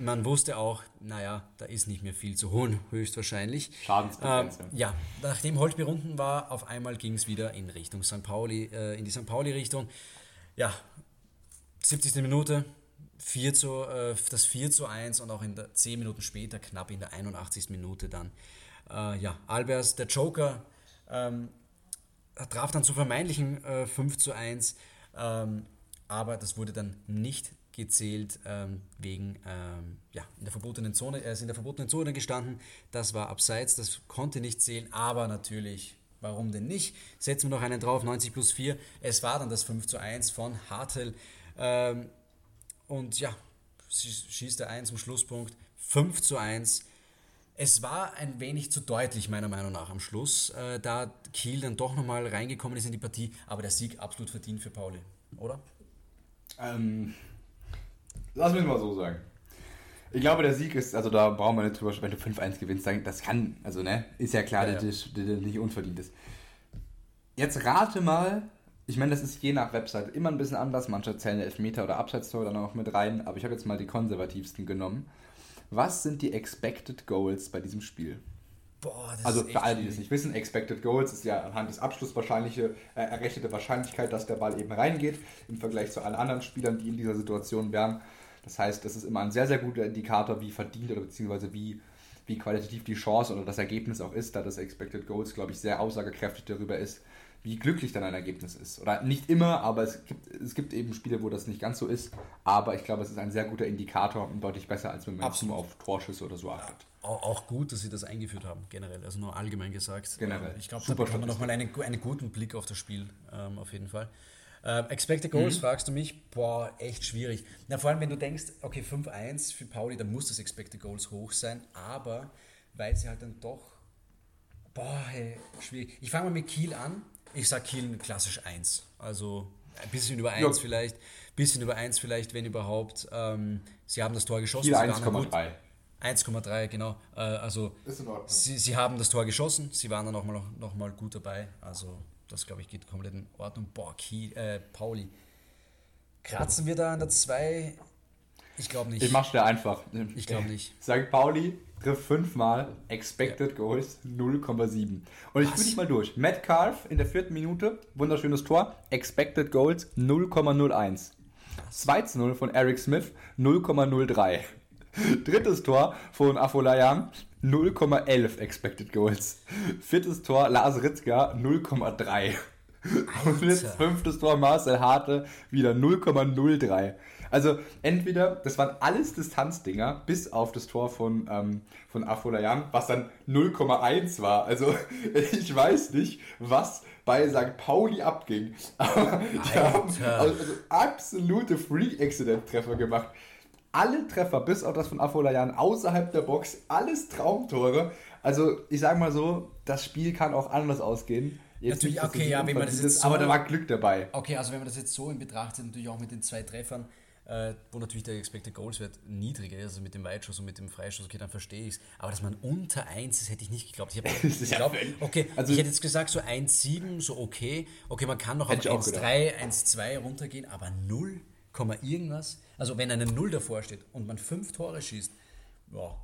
Man wusste auch, naja, da ist nicht mehr viel zu holen, höchstwahrscheinlich. Schadensbegrenzung. Ähm, ja, nachdem Holtby unten war, auf einmal ging es wieder in Richtung St. Pauli, äh, in die St. Pauli-Richtung. Ja, 70. Minute, 4 zu, äh, das 4 zu 1 und auch in der 10 Minuten später, knapp in der 81. Minute dann, äh, ja, Albers, der Joker, ähm, traf dann zu vermeintlichen äh, 5 zu 1, ähm, aber das wurde dann nicht gezählt ähm, wegen ähm, ja, in der verbotenen Zone. Er ist in der verbotenen Zone gestanden. Das war abseits, das konnte nicht zählen, aber natürlich, warum denn nicht? Setzen wir noch einen drauf, 90 plus 4. Es war dann das 5 zu 1 von Hartel. Ähm, und ja, schießt er ein zum Schlusspunkt. 5 zu 1. Es war ein wenig zu deutlich, meiner Meinung nach, am Schluss, äh, da Kiel dann doch nochmal reingekommen ist in die Partie, aber der Sieg absolut verdient für Pauli, oder? Ähm, Lass mich mal so sagen. Ich glaube, der Sieg ist, also da brauchen wir nicht drüber sprechen, wenn du 5-1 gewinnst, sagen, das kann, also ne, ist ja klar, ja, ja. dass das nicht unverdient ist. Jetzt rate mal, ich meine, das ist je nach Website immer ein bisschen anders, manche zählen Elfmeter oder Abseits-Tor dann auch mit rein, aber ich habe jetzt mal die konservativsten genommen. Was sind die Expected Goals bei diesem Spiel? Boah, also für alle, die das nicht wissen, Expected Goals ist ja anhand des Abschlusses wahrscheinliche, äh, errechnete Wahrscheinlichkeit, dass der Ball eben reingeht, im Vergleich zu allen anderen Spielern, die in dieser Situation wären. Das heißt, das ist immer ein sehr, sehr guter Indikator, wie verdient oder beziehungsweise wie, wie qualitativ die Chance oder das Ergebnis auch ist, da das Expected Goals, glaube ich, sehr aussagekräftig darüber ist, wie glücklich dann ein Ergebnis ist. Oder nicht immer, aber es gibt, es gibt eben Spiele, wo das nicht ganz so ist. Aber ich glaube, es ist ein sehr guter Indikator und deutlich besser, als wenn man nur auf Torschüsse oder so achtet. Auch gut, dass sie das eingeführt haben, generell. Also nur allgemein gesagt. Generell. Ich glaube, da bekommen wir nochmal einen, einen guten Blick auf das Spiel, ähm, auf jeden Fall. Äh, Expected Goals, mhm. fragst du mich? Boah, echt schwierig. Na, vor allem, wenn du denkst, okay, 5-1 für Pauli, dann muss das Expected Goals hoch sein, aber weil sie halt dann doch. Boah, hey, schwierig. Ich fange mal mit Kiel an. Ich sage Kiel klassisch 1. Also ein bisschen über 1 ja. vielleicht. Bisschen über 1 vielleicht, wenn überhaupt. Ähm, sie haben das Tor geschossen. Kiel 1,3. 1,3, genau. Äh, also sie, sie haben das Tor geschossen, sie waren dann nochmal noch, noch mal gut dabei. Also das, glaube ich, geht komplett in Ordnung. Boah, Kiel, äh, Pauli. Kratzen wir da an der 2? Ich glaube nicht. Ich mach's dir einfach. Ich glaube nicht. St. Pauli trifft fünfmal, Expected. Goals 0,7. Und ich fühle dich mal durch. Metcalf in der vierten Minute, wunderschönes Tor, Expected Goals 0,01. 2 0 von Eric Smith 0,03. <laughs> Drittes Tor von Afolayan 0,11 Expected Goals. Viertes Tor Lars Ritzka 0,3. Und jetzt fünftes Tor Marcel Harte wieder 0,03. Also entweder, das waren alles Distanzdinger, bis auf das Tor von, ähm, von Afolayan, was dann 0,1 war. Also <laughs> ich weiß nicht, was bei St. Pauli abging. <laughs> Aber die haben also, absolute Free-Accident-Treffer gemacht alle Treffer, bis auf das von Afolayan, außerhalb der Box, alles Traumtore. Also, ich sage mal so, das Spiel kann auch anders ausgehen. Jetzt natürlich, okay, ja, wenn man das jetzt so, aber da war Glück dabei. Okay, also wenn man das jetzt so in Betracht zieht, natürlich auch mit den zwei Treffern, äh, wo natürlich der Expected Goals Wert niedriger ist, also mit dem Weitschuss und mit dem Freischuss, okay, dann verstehe ich es. Aber dass man unter 1 ist, hätte ich nicht geglaubt. Ich, hab, <laughs> ich glaub, okay, also, ich hätte jetzt gesagt, so 1,7, so okay. Okay, man kann noch auf 1,3, 1,2 runtergehen, aber 0, irgendwas. Also wenn eine 0 davor steht und man 5 Tore schießt, ja,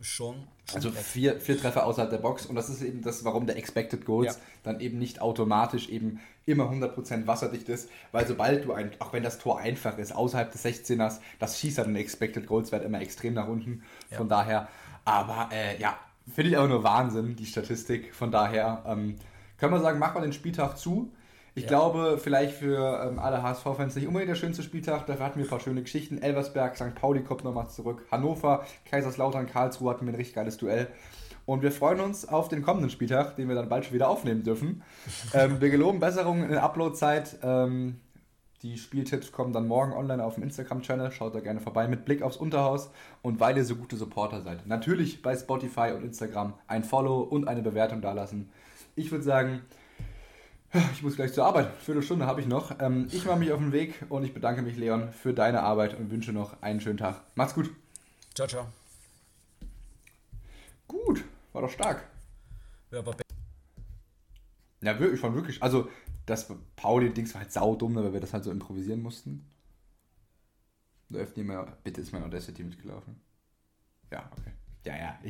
schon. schon also vier, vier Treffer außerhalb der Box und das ist eben das, warum der Expected Goals ja. dann eben nicht automatisch eben immer 100% wasserdicht ist, weil sobald du ein, auch wenn das Tor einfach ist, außerhalb des 16ers, das schießt dann den Expected Goals Wert immer extrem nach unten. Ja. Von daher, aber äh, ja, finde ich auch nur Wahnsinn, die Statistik. Von daher ähm, können wir sagen, mach mal den Spieltag zu. Ich ja. glaube, vielleicht für ähm, alle HSV-Fans nicht unbedingt der schönste Spieltag. Dafür hatten wir ein paar schöne Geschichten. Elversberg, St. Pauli kommt nochmal zurück. Hannover, Kaiserslautern, Karlsruhe hatten wir ein richtig geiles Duell. Und wir freuen uns auf den kommenden Spieltag, den wir dann bald schon wieder aufnehmen dürfen. <laughs> ähm, wir geloben Besserungen in der Upload-Zeit. Ähm, die Spieltipps kommen dann morgen online auf dem Instagram-Channel. Schaut da gerne vorbei mit Blick aufs Unterhaus. Und weil ihr so gute Supporter seid, natürlich bei Spotify und Instagram ein Follow und eine Bewertung dalassen. Ich würde sagen, ich muss gleich zur Arbeit. Viertelstunde habe ich noch. Ähm, ich mache mich auf den Weg und ich bedanke mich, Leon, für deine Arbeit und wünsche noch einen schönen Tag. Macht's gut. Ciao, ciao. Gut, war doch stark. Ja, aber ja, wirklich, fand wirklich. Also, das Pauli-Dings war halt saudumm, weil wir das halt so improvisieren mussten. Da öffnen wir, bitte ist mein Audacity mitgelaufen. Ja, okay. Ja, ja.